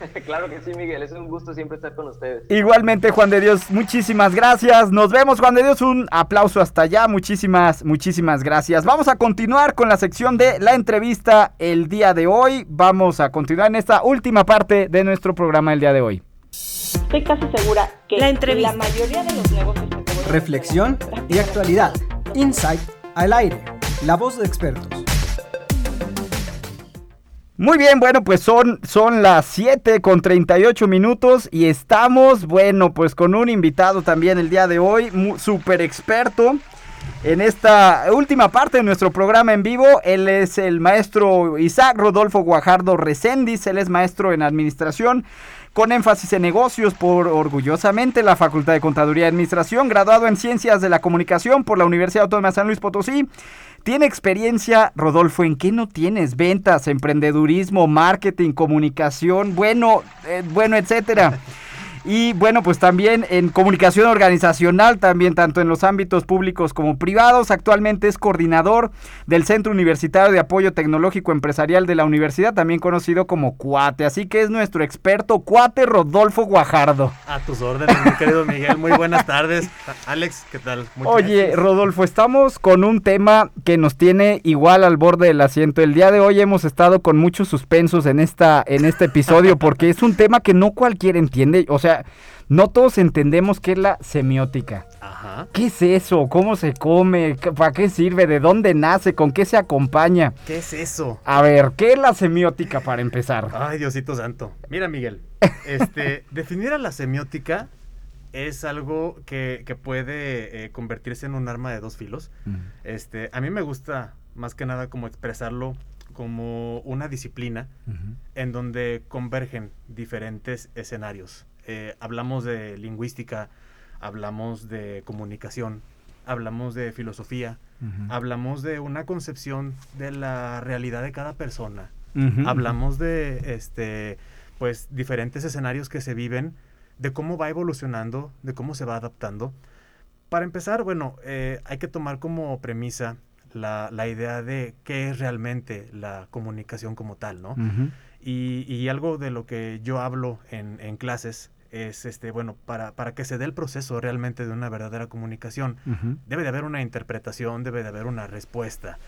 claro que sí, Miguel. Es un gusto siempre estar con ustedes. Igualmente, Juan de Dios, muchísimas gracias. Nos vemos, Juan de Dios. Un aplauso hasta allá. Muchísimas, muchísimas gracias. Vamos a continuar con la sección de la entrevista el día de hoy. Vamos a continuar en esta última parte de nuestro programa el día de hoy. Estoy casi segura que la, la mayoría de los negocios Reflexión y actualidad. Insight al aire. La voz de expertos. Muy bien, bueno, pues son, son las 7 con 38 minutos y estamos, bueno, pues con un invitado también el día de hoy, súper experto en esta última parte de nuestro programa en vivo. Él es el maestro Isaac Rodolfo Guajardo Recendis, él es maestro en administración con énfasis en negocios por orgullosamente la Facultad de Contaduría y Administración, graduado en Ciencias de la Comunicación por la Universidad Autónoma de San Luis Potosí. Tiene experiencia, Rodolfo, ¿en qué no tienes? Ventas, emprendedurismo, marketing, comunicación, bueno, eh, bueno, etcétera. Y bueno, pues también en comunicación organizacional, también tanto en los ámbitos públicos como privados. Actualmente es coordinador del Centro Universitario de Apoyo Tecnológico Empresarial de la Universidad, también conocido como Cuate. Así que es nuestro experto Cuate Rodolfo Guajardo. A tus órdenes, mi querido Miguel. Muy buenas tardes. Alex, ¿qué tal? Oye, Rodolfo, estamos con un tema que nos tiene igual al borde del asiento. El día de hoy hemos estado con muchos suspensos en, esta, en este episodio porque es un tema que no cualquiera entiende. O sea, no todos entendemos qué es la semiótica. Ajá. ¿Qué es eso? ¿Cómo se come? ¿Para qué sirve? ¿De dónde nace? ¿Con qué se acompaña? ¿Qué es eso? A ver, ¿qué es la semiótica para empezar? Ay, Diosito Santo. Mira, Miguel, este, definir a la semiótica es algo que, puede eh, convertirse en un arma de dos filos. Este, a mí me gusta más que nada como expresarlo como una disciplina en donde convergen diferentes escenarios. Eh, hablamos de lingüística, hablamos de comunicación, hablamos de filosofía, hablamos de una concepción de la realidad de cada persona, hablamos de este pues diferentes escenarios que se viven, de cómo va evolucionando, de cómo se va adaptando. Para empezar, bueno, eh, hay que tomar como premisa la, idea de qué es realmente la comunicación como tal, ¿no? y, algo de lo que yo hablo en, en clases es este bueno para, para que se dé el proceso realmente de una verdadera comunicación debe de haber una interpretación debe de haber una respuesta.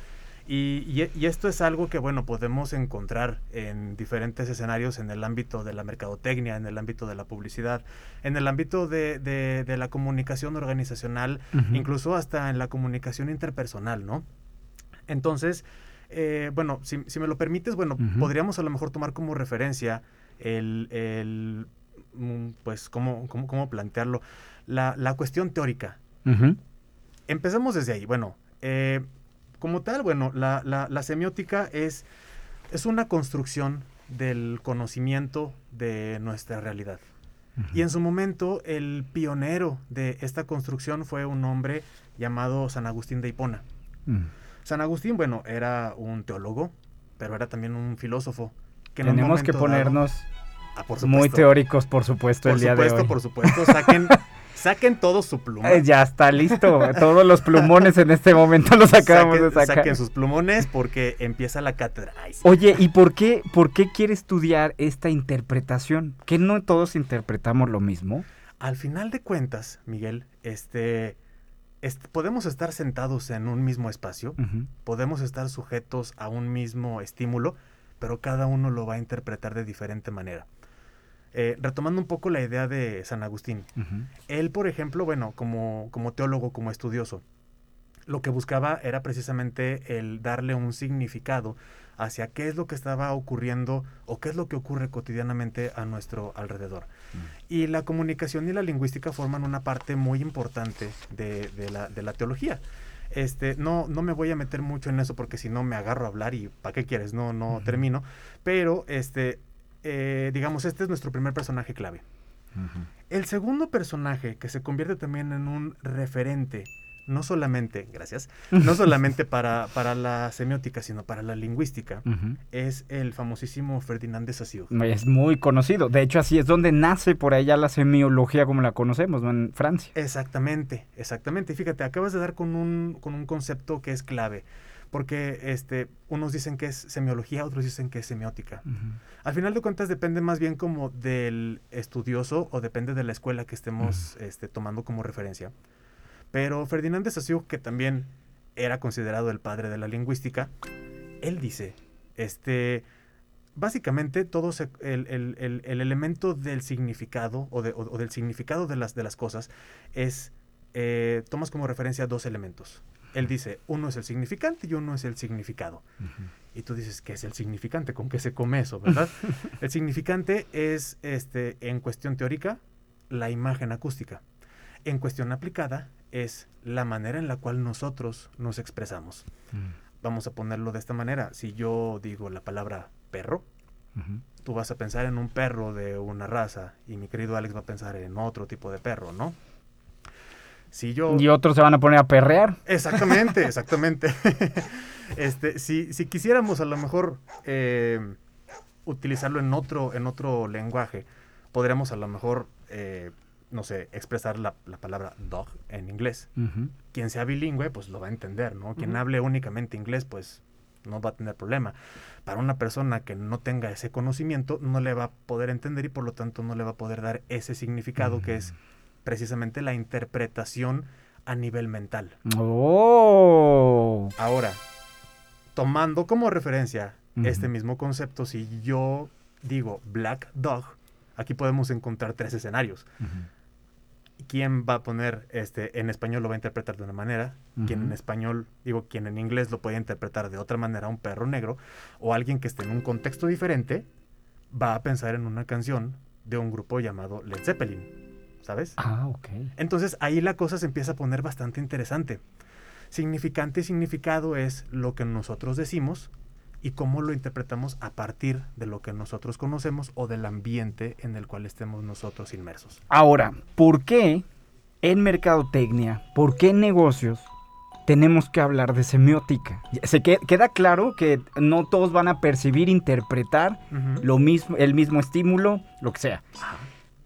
Y, y, esto es algo que bueno podemos encontrar en diferentes escenarios en el ámbito de la mercadotecnia en el ámbito de la publicidad en el ámbito de, de, la comunicación organizacional incluso hasta en la comunicación interpersonal no entonces eh, bueno si, si, me lo permites bueno podríamos a lo mejor tomar como referencia el, el pues, ¿cómo, cómo, plantearlo? La, la, cuestión teórica. Empezamos desde ahí. Bueno, eh, como tal, bueno, la, la, semiótica es, es una construcción del conocimiento de nuestra realidad. Y en su momento, el pionero de esta construcción fue un hombre llamado San Agustín de Hipona. San Agustín, bueno, era un teólogo, pero era también un filósofo. Que Tenemos que ponernos Ah, Muy teóricos, por supuesto, el día de hoy. Por supuesto, saquen, saquen todo su plumón. Eh, ya está listo. Todos los plumones en este momento los acabamos de sacar. Saquen sus plumones porque empieza la cátedra. Oye, ¿y por qué, por qué quiere estudiar esta interpretación? ¿Que no todos interpretamos lo mismo? Al final de cuentas, Miguel, este, podemos estar sentados en un mismo espacio, podemos estar sujetos a un mismo estímulo, pero cada uno lo va a interpretar de diferente manera. Eh, retomando un poco la idea de San Agustín, él, por ejemplo, bueno, como, como teólogo, como estudioso, lo que buscaba era precisamente el darle un significado hacia qué es lo que estaba ocurriendo o qué es lo que ocurre cotidianamente a nuestro alrededor. Y la comunicación y la lingüística forman una parte muy importante de, la, de la, teología. Este, no, no me voy a meter mucho en eso porque si no me agarro a hablar y ¿para qué quieres? No, no termino. Pero este, eh, digamos, este es nuestro primer personaje clave. El segundo personaje, que se convierte también en un referente, no solamente, gracias, no solamente para, para la semiótica, sino para la lingüística, es el famosísimo Ferdinand de Saussure. Es muy conocido. De hecho, así es donde nace por allá la semiología como la conocemos, en Francia. Exactamente, exactamente. Fíjate, acabas de dar con un, con un concepto que es clave porque este, unos dicen que es semiología, otros dicen que es semiótica. Al final de cuentas depende más bien como del estudioso o depende de la escuela que estemos este, tomando como referencia. Pero Ferdinand de Saussure, que también era considerado el padre de la lingüística, él dice, este, básicamente todo el, elemento del significado o, del significado de las, de las cosas es, eh, tomas como referencia dos elementos. Él dice, uno es el significante y uno es el significado. Y tú dices, ¿qué es el significante? ¿Con qué se come eso, verdad? el significante es, este, en cuestión teórica, la imagen acústica. En cuestión aplicada, es la manera en la cual nosotros nos expresamos. Mm. Vamos a ponerlo de esta manera. Si yo digo la palabra perro, tú vas a pensar en un perro de una raza y mi querido Alex va a pensar en otro tipo de perro, ¿no? Si yo... Y otros se van a poner a perrear. Exactamente, exactamente. este, si, si quisiéramos a lo mejor eh, utilizarlo en otro, en otro lenguaje, podríamos a lo mejor eh, no sé, expresar la, palabra dog en inglés. Quien sea bilingüe, pues lo va a entender, ¿no? Quien hable únicamente inglés, pues no va a tener problema. Para una persona que no tenga ese conocimiento, no le va a poder entender y por lo tanto no le va a poder dar ese significado que es precisamente la interpretación a nivel mental. Oh. Ahora, tomando como referencia este mismo concepto, si yo digo black dog, aquí podemos encontrar tres escenarios. Quién va a poner este en español lo va a interpretar de una manera, quien en español, digo, quien en inglés lo puede interpretar de otra manera, un perro negro, o alguien que esté en un contexto diferente, va a pensar en una canción de un grupo llamado Led Zeppelin, ¿sabes? Ah, ok. Entonces ahí la cosa se empieza a poner bastante interesante. Significante y significado es lo que nosotros decimos y cómo lo interpretamos a partir de lo que nosotros conocemos o del ambiente en el cual estemos nosotros inmersos. Ahora, ¿por qué en mercadotecnia, por qué en negocios tenemos que hablar de semiótica? Se queda claro que no todos van a percibir, interpretar lo mismo, el mismo estímulo, lo que sea.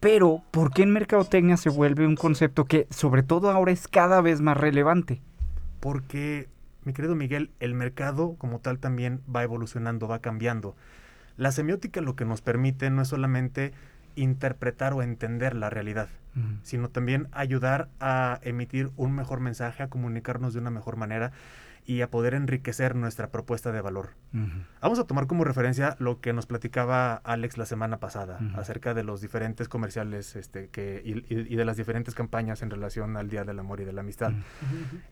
Pero, ¿por qué en mercadotecnia se vuelve un concepto que sobre todo ahora es cada vez más relevante? Porque mi querido Miguel, el mercado como tal también va evolucionando, va cambiando. La semiótica lo que nos permite no es solamente interpretar o entender la realidad, sino también ayudar a emitir un mejor mensaje, a comunicarnos de una mejor manera y a poder enriquecer nuestra propuesta de valor. Vamos a tomar como referencia lo que nos platicaba Alex la semana pasada acerca de los diferentes comerciales este, que, y, de las diferentes campañas en relación al Día del Amor y de la Amistad.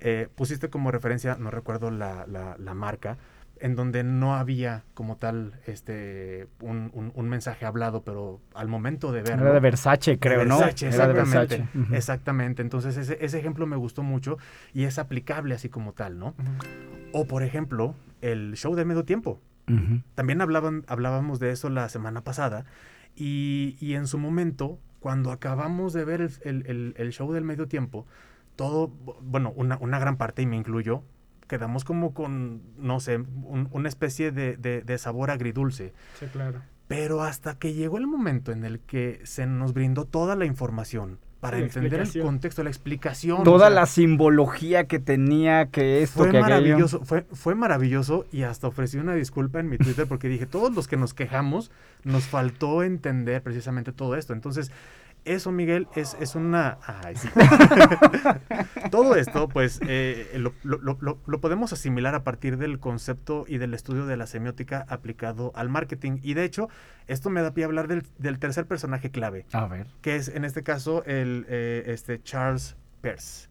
Eh, pusiste como referencia, no recuerdo la, la marca, en donde no había como tal este un, un, mensaje hablado, pero al momento de verlo... Era de Versace, creo, ¿no? Era de Versace. Exactamente. Entonces ese, ese, ejemplo me gustó mucho y es aplicable así como tal, ¿no? O por ejemplo, el show de medio tiempo. También hablaban, hablábamos de eso la semana pasada y, y en su momento, cuando acabamos de ver el, el, el, show del medio tiempo, todo, bueno, una, una gran parte, y me incluyo, quedamos como con, no sé, una especie de, de, sabor agridulce. Sí, claro. Pero hasta que llegó el momento en el que se nos brindó toda la información para entender el contexto, la explicación. Toda la simbología que tenía, que esto, fue maravilloso, fue, fue maravilloso y hasta ofrecí una disculpa en mi Twitter porque dije, todos los que nos quejamos, nos faltó entender precisamente todo esto. Entonces, eso, Miguel, es, es una... Ay, sí. Todo esto, pues, eh, lo, lo, lo, podemos asimilar a partir del concepto y del estudio de la semiótica aplicado al marketing. Y de hecho, esto me da pie a hablar del, del tercer personaje clave. A ver. Que es, en este caso, el eh, este Charles Peirce.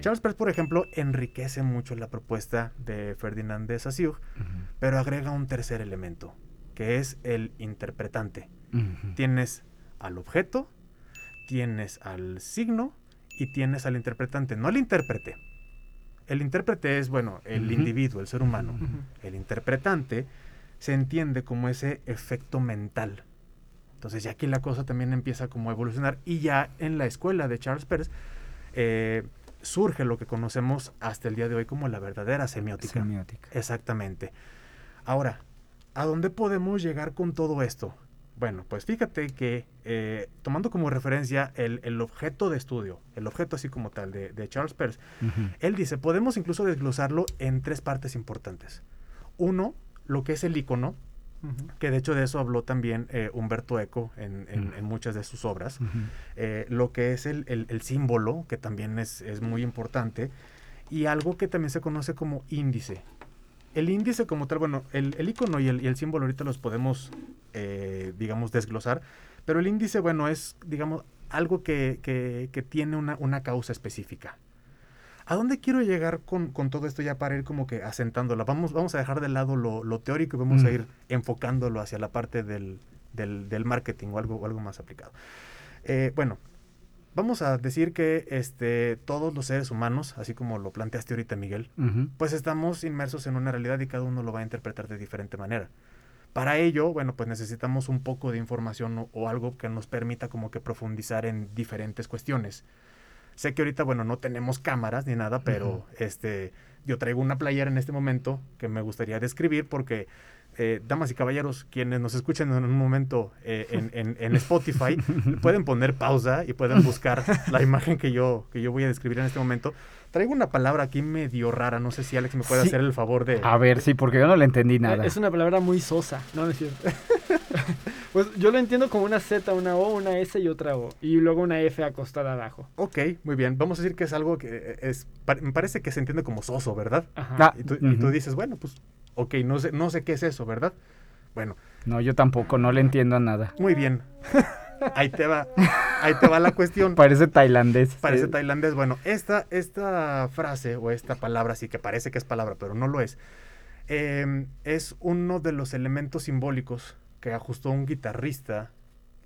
Charles Peirce, por ejemplo, enriquece mucho la propuesta de Ferdinand de Saussure, pero agrega un tercer elemento, que es el interpretante. Tienes al objeto, tienes al signo y tienes al interpretante, no al intérprete. El intérprete es, bueno, el individuo, el ser humano. El interpretante se entiende como ese efecto mental. Entonces ya aquí la cosa también empieza como a evolucionar y ya en la escuela de Charles Peirce eh, surge lo que conocemos hasta el día de hoy como la verdadera semiótica. Semiótica. Exactamente. Ahora, ¿a dónde podemos llegar con todo esto? Bueno, pues fíjate que eh, tomando como referencia el, el, objeto de estudio, el objeto así como tal de, de Charles Peirce, él dice, podemos incluso desglosarlo en tres partes importantes. Uno, lo que es el icono, que de hecho de eso habló también eh, Humberto Eco en, en, en, muchas de sus obras, eh, lo que es el, el, el, símbolo, que también es, es muy importante, y algo que también se conoce como índice. El índice como tal, bueno, el, el icono y el, y el, símbolo ahorita los podemos, eh, digamos, desglosar, pero el índice, bueno, es, digamos, algo que, que, que tiene una, una, causa específica. ¿A dónde quiero llegar con, con, todo esto ya para ir como que asentándola? Vamos, vamos a dejar de lado lo, lo teórico y vamos mm. a ir enfocándolo hacia la parte del, del, del marketing o algo, o algo más aplicado. Eh, bueno, vamos a decir que este, todos los seres humanos, así como lo planteaste ahorita, Miguel, uh -huh. pues estamos inmersos en una realidad y cada uno lo va a interpretar de diferente manera. Para ello, bueno, pues necesitamos un poco de información o, o, algo que nos permita como que profundizar en diferentes cuestiones. Sé que ahorita, bueno, no tenemos cámaras ni nada, pero uh -huh. este, yo traigo una playera en este momento que me gustaría describir porque eh, damas y caballeros, quienes nos escuchen en un momento eh, en, en, en, Spotify, pueden poner pausa y pueden buscar la imagen que yo, que yo voy a describir en este momento. Traigo una palabra aquí medio rara, no sé si Alex me puede sí. hacer el favor de... A ver, sí, porque yo no le entendí nada. Es una palabra muy sosa, no, no es cierto. pues yo lo entiendo como una Z, una O, una S y otra O, y luego una F acostada abajo. Ok, muy bien. Vamos a decir que es algo que es, me parece que se entiende como soso, ¿verdad? Ajá. Ah, y, tú, uh -huh. y tú dices, bueno, pues ok, no sé, no sé qué es eso, ¿verdad? Bueno. No, yo tampoco, no le entiendo a nada. Muy bien. Ahí te va, ahí te va la cuestión. Parece tailandés. Parece sí. tailandés. Bueno, esta, esta frase o esta palabra, sí que parece que es palabra, pero no lo es, eh, es uno de los elementos simbólicos que ajustó un guitarrista.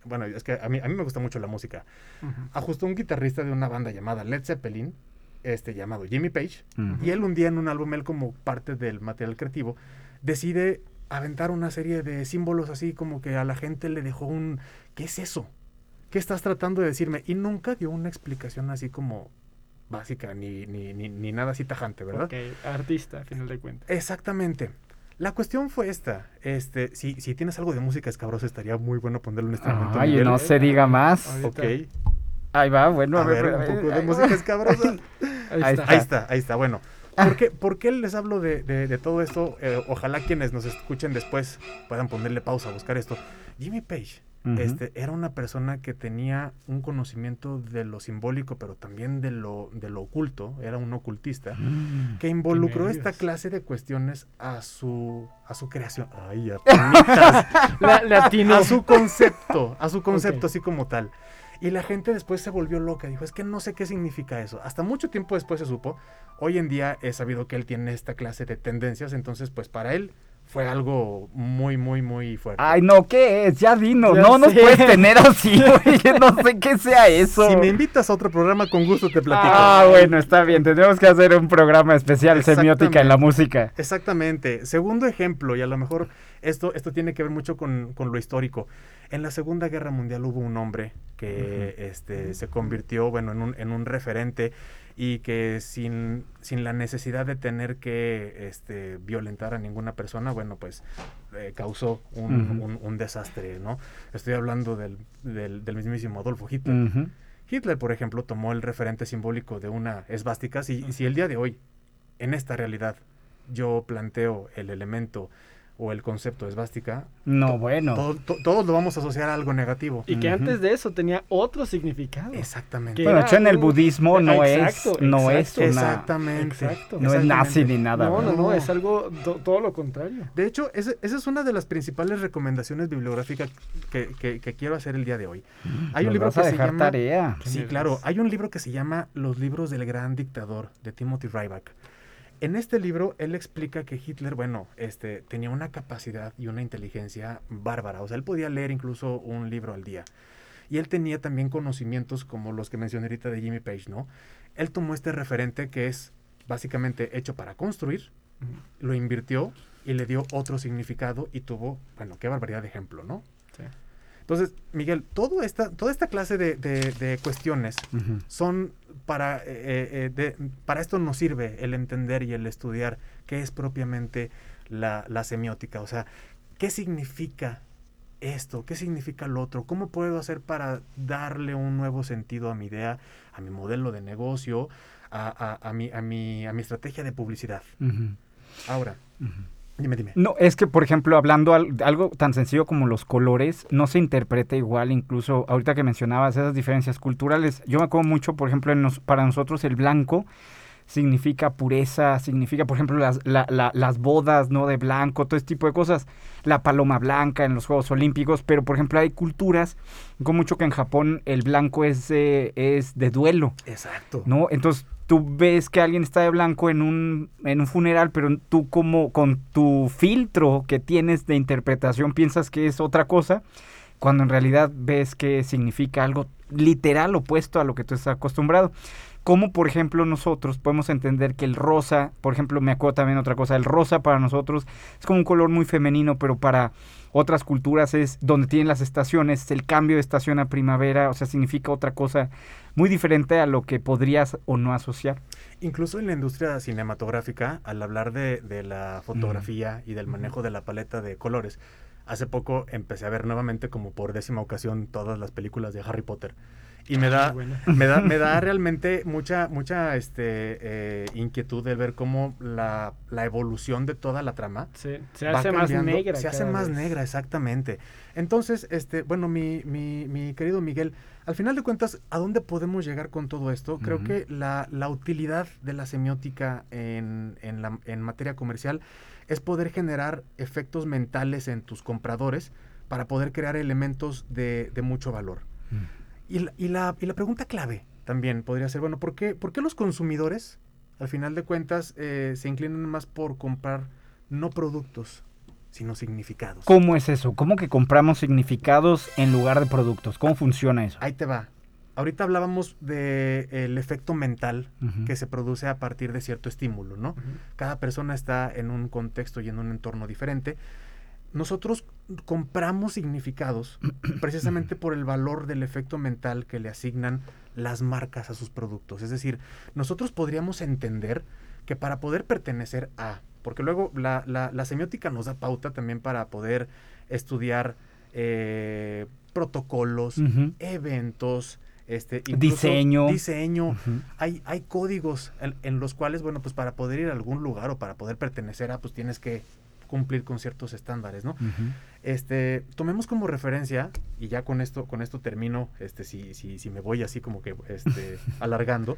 Bueno, es que a mí, a mí me gusta mucho la música. Uh -huh. Ajustó un guitarrista de una banda llamada Led Zeppelin, este llamado Jimmy Page, uh -huh. y él un día en un álbum, él como parte del material creativo, decide aventar una serie de símbolos así como que a la gente le dejó un ¿qué es eso? ¿Qué estás tratando de decirme? Y nunca dio una explicación así como básica ni, ni, ni, ni nada así tajante, ¿verdad? Ok, artista, a final de cuentas. Exactamente. La cuestión fue esta. Este, si, si tienes algo de música escabrosa, estaría muy bueno ponerlo en este Ay, momento. Ay, no se diga más. Ok. Ahí va, bueno, a, a ver, ver, un poco de música escabrosa. ahí, está. ahí está, ahí está, bueno. ¿Por qué, ¿Por qué, les hablo de, de, de todo esto? Eh, ojalá quienes nos escuchen después puedan ponerle pausa a buscar esto. Jimmy Page uh -huh. este, era una persona que tenía un conocimiento de lo simbólico, pero también de lo, de lo oculto, era un ocultista, mm, que involucró esta clase de cuestiones a su, a su creación. Ay, la, latino. A su concepto, a su concepto okay. así como tal. Y la gente después se volvió loca, dijo, es que no sé qué significa eso. Hasta mucho tiempo después se supo. Hoy en día he sabido que él tiene esta clase de tendencias, entonces pues para él fue algo muy, muy, muy fuerte. Ay, no, ¿qué es? Ya vino. Ya no sé. nos puedes tener así, güey. No sé qué sea eso. Si me invitas a otro programa, con gusto te platico. Ah, bueno, está bien. Tendremos que hacer un programa especial semiótica en la música. Exactamente. Segundo ejemplo, y a lo mejor esto, esto tiene que ver mucho con, con lo histórico. En la Segunda Guerra Mundial hubo un hombre que uh -huh. este, se convirtió, bueno, en un, en un referente y que sin, sin la necesidad de tener que este, violentar a ninguna persona, bueno, pues eh, causó un, uh -huh. un, un, desastre, ¿no? Estoy hablando del, del, del mismísimo Adolfo Hitler. Uh -huh. Hitler, por ejemplo, tomó el referente simbólico de una esvástica. Si, si el día de hoy, en esta realidad, yo planteo el elemento o el concepto esvástica. No, bueno. Todo, to, todos lo vamos a asociar a algo negativo. Y que uh -huh. antes de eso tenía otro significado. Exactamente. Bueno, hecho en el budismo no exacto, es no exacto. es una, Exactamente. Exacto. No es nazi ni nada. No, no, no, es algo to, todo lo contrario. De hecho, ese, esa es una de las principales recomendaciones bibliográficas que, que, que quiero hacer el día de hoy. Hay un libro que se llama tarea. Sí, claro, hay un libro que se llama Los libros del gran dictador de Timothy Ryback. En este libro él explica que Hitler, bueno, este, tenía una capacidad y una inteligencia bárbara. O sea, él podía leer incluso un libro al día. Y él tenía también conocimientos como los que mencioné ahorita de Jimmy Page, ¿no? Él tomó este referente que es básicamente hecho para construir, uh -huh. lo invirtió y le dio otro significado y tuvo, bueno, qué barbaridad de ejemplo, ¿no? Sí. Entonces, Miguel, todo esta, toda esta clase de, de, de cuestiones uh -huh. son para, eh, eh, de, para esto nos sirve el entender y el estudiar qué es propiamente la, la, semiótica, o sea, qué significa esto? ¿Qué significa lo otro? ¿Cómo puedo hacer para darle un nuevo sentido a mi idea, a mi modelo de negocio, a, a, mi, a, mi, a mi estrategia de publicidad? Ahora, dime, dime. No, es que, por ejemplo, hablando algo tan sencillo como los colores, no se interpreta igual, incluso ahorita que mencionabas esas diferencias culturales. Yo me acuerdo mucho, por ejemplo, en para nosotros el blanco significa pureza, significa, por ejemplo, las, las bodas, ¿no? De blanco, todo este tipo de cosas. La paloma blanca en los Juegos Olímpicos, pero, por ejemplo, hay culturas, como mucho que en Japón el blanco es, es de duelo. Exacto. ¿No? Entonces, tú ves que alguien está de blanco en un, en un funeral, pero tú como con tu filtro que tienes de interpretación piensas que es otra cosa, cuando en realidad ves que significa algo literal opuesto a lo que tú estás acostumbrado. Como por ejemplo nosotros podemos entender que el rosa, por ejemplo me acuerdo también otra cosa, el rosa para nosotros es como un color muy femenino, pero para otras culturas es donde tienen las estaciones, el cambio de estación a primavera, o sea, significa otra cosa muy diferente a lo que podrías o no asociar. Incluso en la industria cinematográfica, al hablar de, de la fotografía y del manejo de la paleta de colores, hace poco empecé a ver nuevamente como por décima ocasión todas las películas de Harry Potter y me da, me da, me da realmente mucha, mucha este, eh, inquietud de ver cómo la, la, evolución de toda la trama se hace más negra. Se hace más negra, exactamente. Entonces, este, bueno, mi, mi, mi, querido Miguel, al final de cuentas, ¿a dónde podemos llegar con todo esto? Creo que la, la, utilidad de la semiótica en, en, la, en materia comercial es poder generar efectos mentales en tus compradores para poder crear elementos de, de mucho valor. Y la, y la, y la pregunta clave también podría ser, bueno, ¿por qué, por qué los consumidores, al final de cuentas, eh, se inclinan más por comprar no productos, sino significados? ¿Cómo es eso? ¿Cómo que compramos significados en lugar de productos? ¿Cómo funciona eso? Ahí te va. Ahorita hablábamos del el efecto mental que se produce a partir de cierto estímulo, ¿no? Cada persona está en un contexto y en un entorno diferente nosotros compramos significados precisamente por el valor del efecto mental que le asignan las marcas a sus productos. Es decir, nosotros podríamos entender que para poder pertenecer a, porque luego la, la, semiótica nos da pauta también para poder estudiar eh, protocolos, eventos, este, diseño. Diseño. hay, hay códigos en, en, los cuales, bueno, pues para poder ir a algún lugar o para poder pertenecer a, pues tienes que cumplir con ciertos estándares, ¿no? Este, tomemos como referencia, y ya con esto, con esto termino, este, si, si, si me voy así como que este, alargando,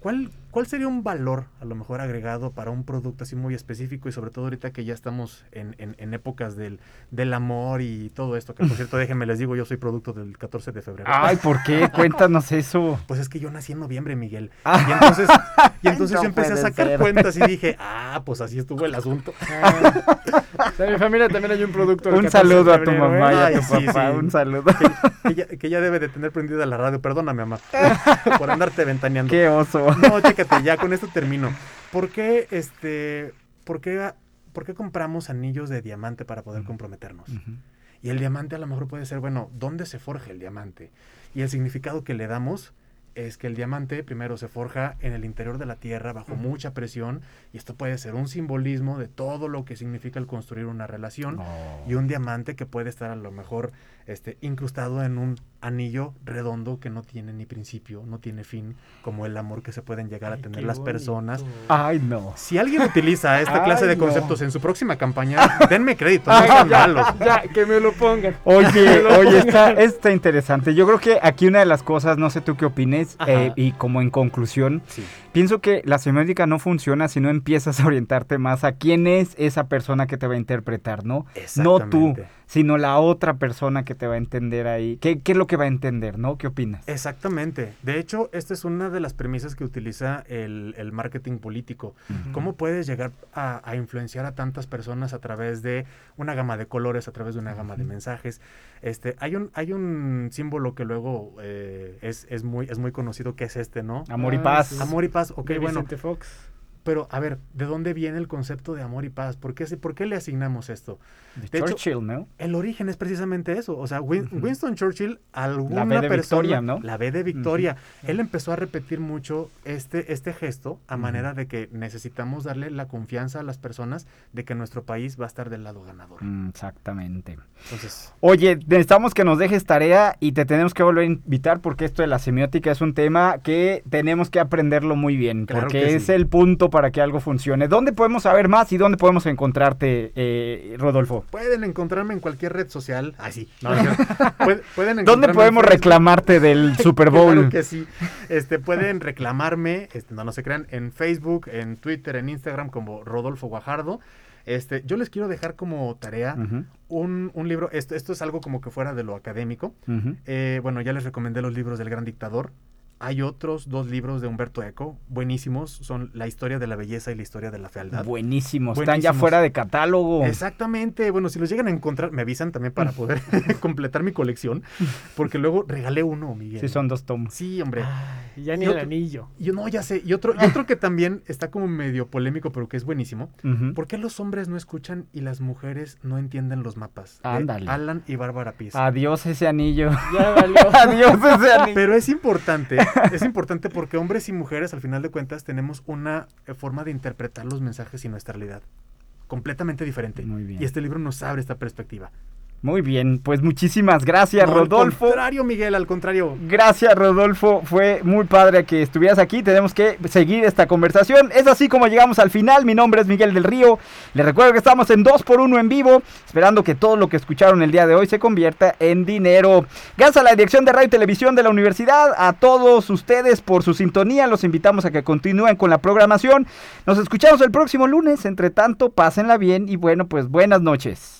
¿cuál, ¿cuál sería un valor a lo mejor agregado para un producto así muy específico y sobre todo ahorita que ya estamos en, en, épocas del, del amor y todo esto, que por cierto, déjenme les digo, yo soy producto del 14 de febrero. Ay, ¿por qué? Cuéntanos eso. Pues es que yo nací en noviembre, Miguel. Ah. Y entonces, y entonces yo empecé a sacar cuentas y dije, ah, pues así estuvo el asunto. En mi familia también hay un producto un saludo a tu mamá y a tu papá. Un saludo. Que, ya, debe de tener prendida la radio. Perdóname, mamá. por andarte ventaneando. Qué oso. No, chécate, ya con esto termino. ¿Por qué, este, por qué, por qué compramos anillos de diamante para poder comprometernos? Y el diamante a lo mejor puede ser, bueno, ¿dónde se forja el diamante? Y el significado que le damos es que el diamante primero se forja en el interior de la Tierra bajo mucha presión y esto puede ser un simbolismo de todo lo que significa el construir una relación y un diamante que puede estar a lo mejor este, incrustado en un anillo redondo que no tiene ni principio, no tiene fin, como el amor que se pueden llegar a tener las personas. Ay, no. Si alguien utiliza esta clase de conceptos en su próxima campaña, denme crédito, no sean malos. Ya, que me lo pongan. Oye, oye, está, está interesante. Yo creo que aquí una de las cosas, no sé tú qué opines, eh, y como en conclusión, pienso que la semiótica no funciona si no empiezas a orientarte más a quién es esa persona que te va a interpretar, ¿no? No tú sino la otra persona que te va a entender ahí. ¿Qué, es lo que va a entender, no? ¿Qué opinas? Exactamente. De hecho, esta es una de las premisas que utiliza el, marketing político. ¿Cómo puedes llegar a, influenciar a tantas personas a través de una gama de colores, a través de una gama de mensajes? Este, hay un, hay un símbolo que luego eh, es, muy, es muy conocido que es este, ¿no? Amor y paz. Amor y paz, ok, bueno. Fox. Pero a ver, ¿de dónde viene el concepto de amor y paz? ¿Por qué, por qué le asignamos esto? De, Churchill, ¿no? El origen es precisamente eso. O sea, Winston Churchill, alguna la B de persona, Victoria, ¿no? La B de Victoria. Él empezó a repetir mucho este, este gesto a manera de que necesitamos darle la confianza a las personas de que nuestro país va a estar del lado ganador. Mm, exactamente. Entonces, Oye, necesitamos que nos dejes tarea y te tenemos que volver a invitar porque esto de la semiótica es un tema que tenemos que aprenderlo muy bien, Claro porque que es el punto para que algo funcione. ¿Dónde podemos saber más y dónde podemos encontrarte, eh, Rodolfo? pueden encontrarme en cualquier red social. Ah, sí. No, no, no. Pueden- pueden ¿Dónde podemos reclamarte del Super Bowl? Claro que sí. Este, pueden reclamarme, este, no, no se crean, en Facebook, en Twitter, en Instagram como Rodolfo Guajardo. Este, yo les quiero dejar como tarea un, un libro, esto, esto es algo como que fuera de lo académico. Eh, bueno, ya les recomendé los libros del Gran Dictador. Hay otros dos libros de Humberto Eco, buenísimos, son La historia de la belleza y la historia de la fealdad. Buenísimos, están ya fuera de catálogo. Exactamente, bueno, si los llegan a encontrar, me avisan también para poder completar mi colección, porque luego regalé uno, Miguel. Sí, son dos tomos. Sí, hombre. Y ya ni Y el otro- anillo. Yo no, ya sé. Y otro, y otro que también está como medio polémico, pero que es buenísimo. Ujú. ¿Por qué los hombres no escuchan y las mujeres no entienden los mapas? Ándale. Alan y Bárbara Piz. Adiós ese anillo. Ya valió. Adiós ese anillo. Pero es importante, es importante porque hombres y mujeres, al final de cuentas, tenemos una eh, forma de interpretar los mensajes y nuestra realidad completamente diferente. Muy bien. Y este libro nos abre esta perspectiva. Muy bien, pues muchísimas gracias, No, Rodolfo. Al contrario, Miguel, al contrario. Gracias, Rodolfo. Fue muy padre que estuvieras aquí. Tenemos que seguir esta conversación. Es así como llegamos al final. Mi nombre es Miguel del Río. Les recuerdo que estamos en 2x1 en vivo, esperando que todo lo que escucharon el día de hoy se convierta en dinero. Gracias a la dirección de radio y televisión de la universidad, a todos ustedes por su sintonía. Los invitamos a que continúen con la programación. Nos escuchamos el próximo lunes. Entre tanto, pásenla bien y bueno, pues buenas noches.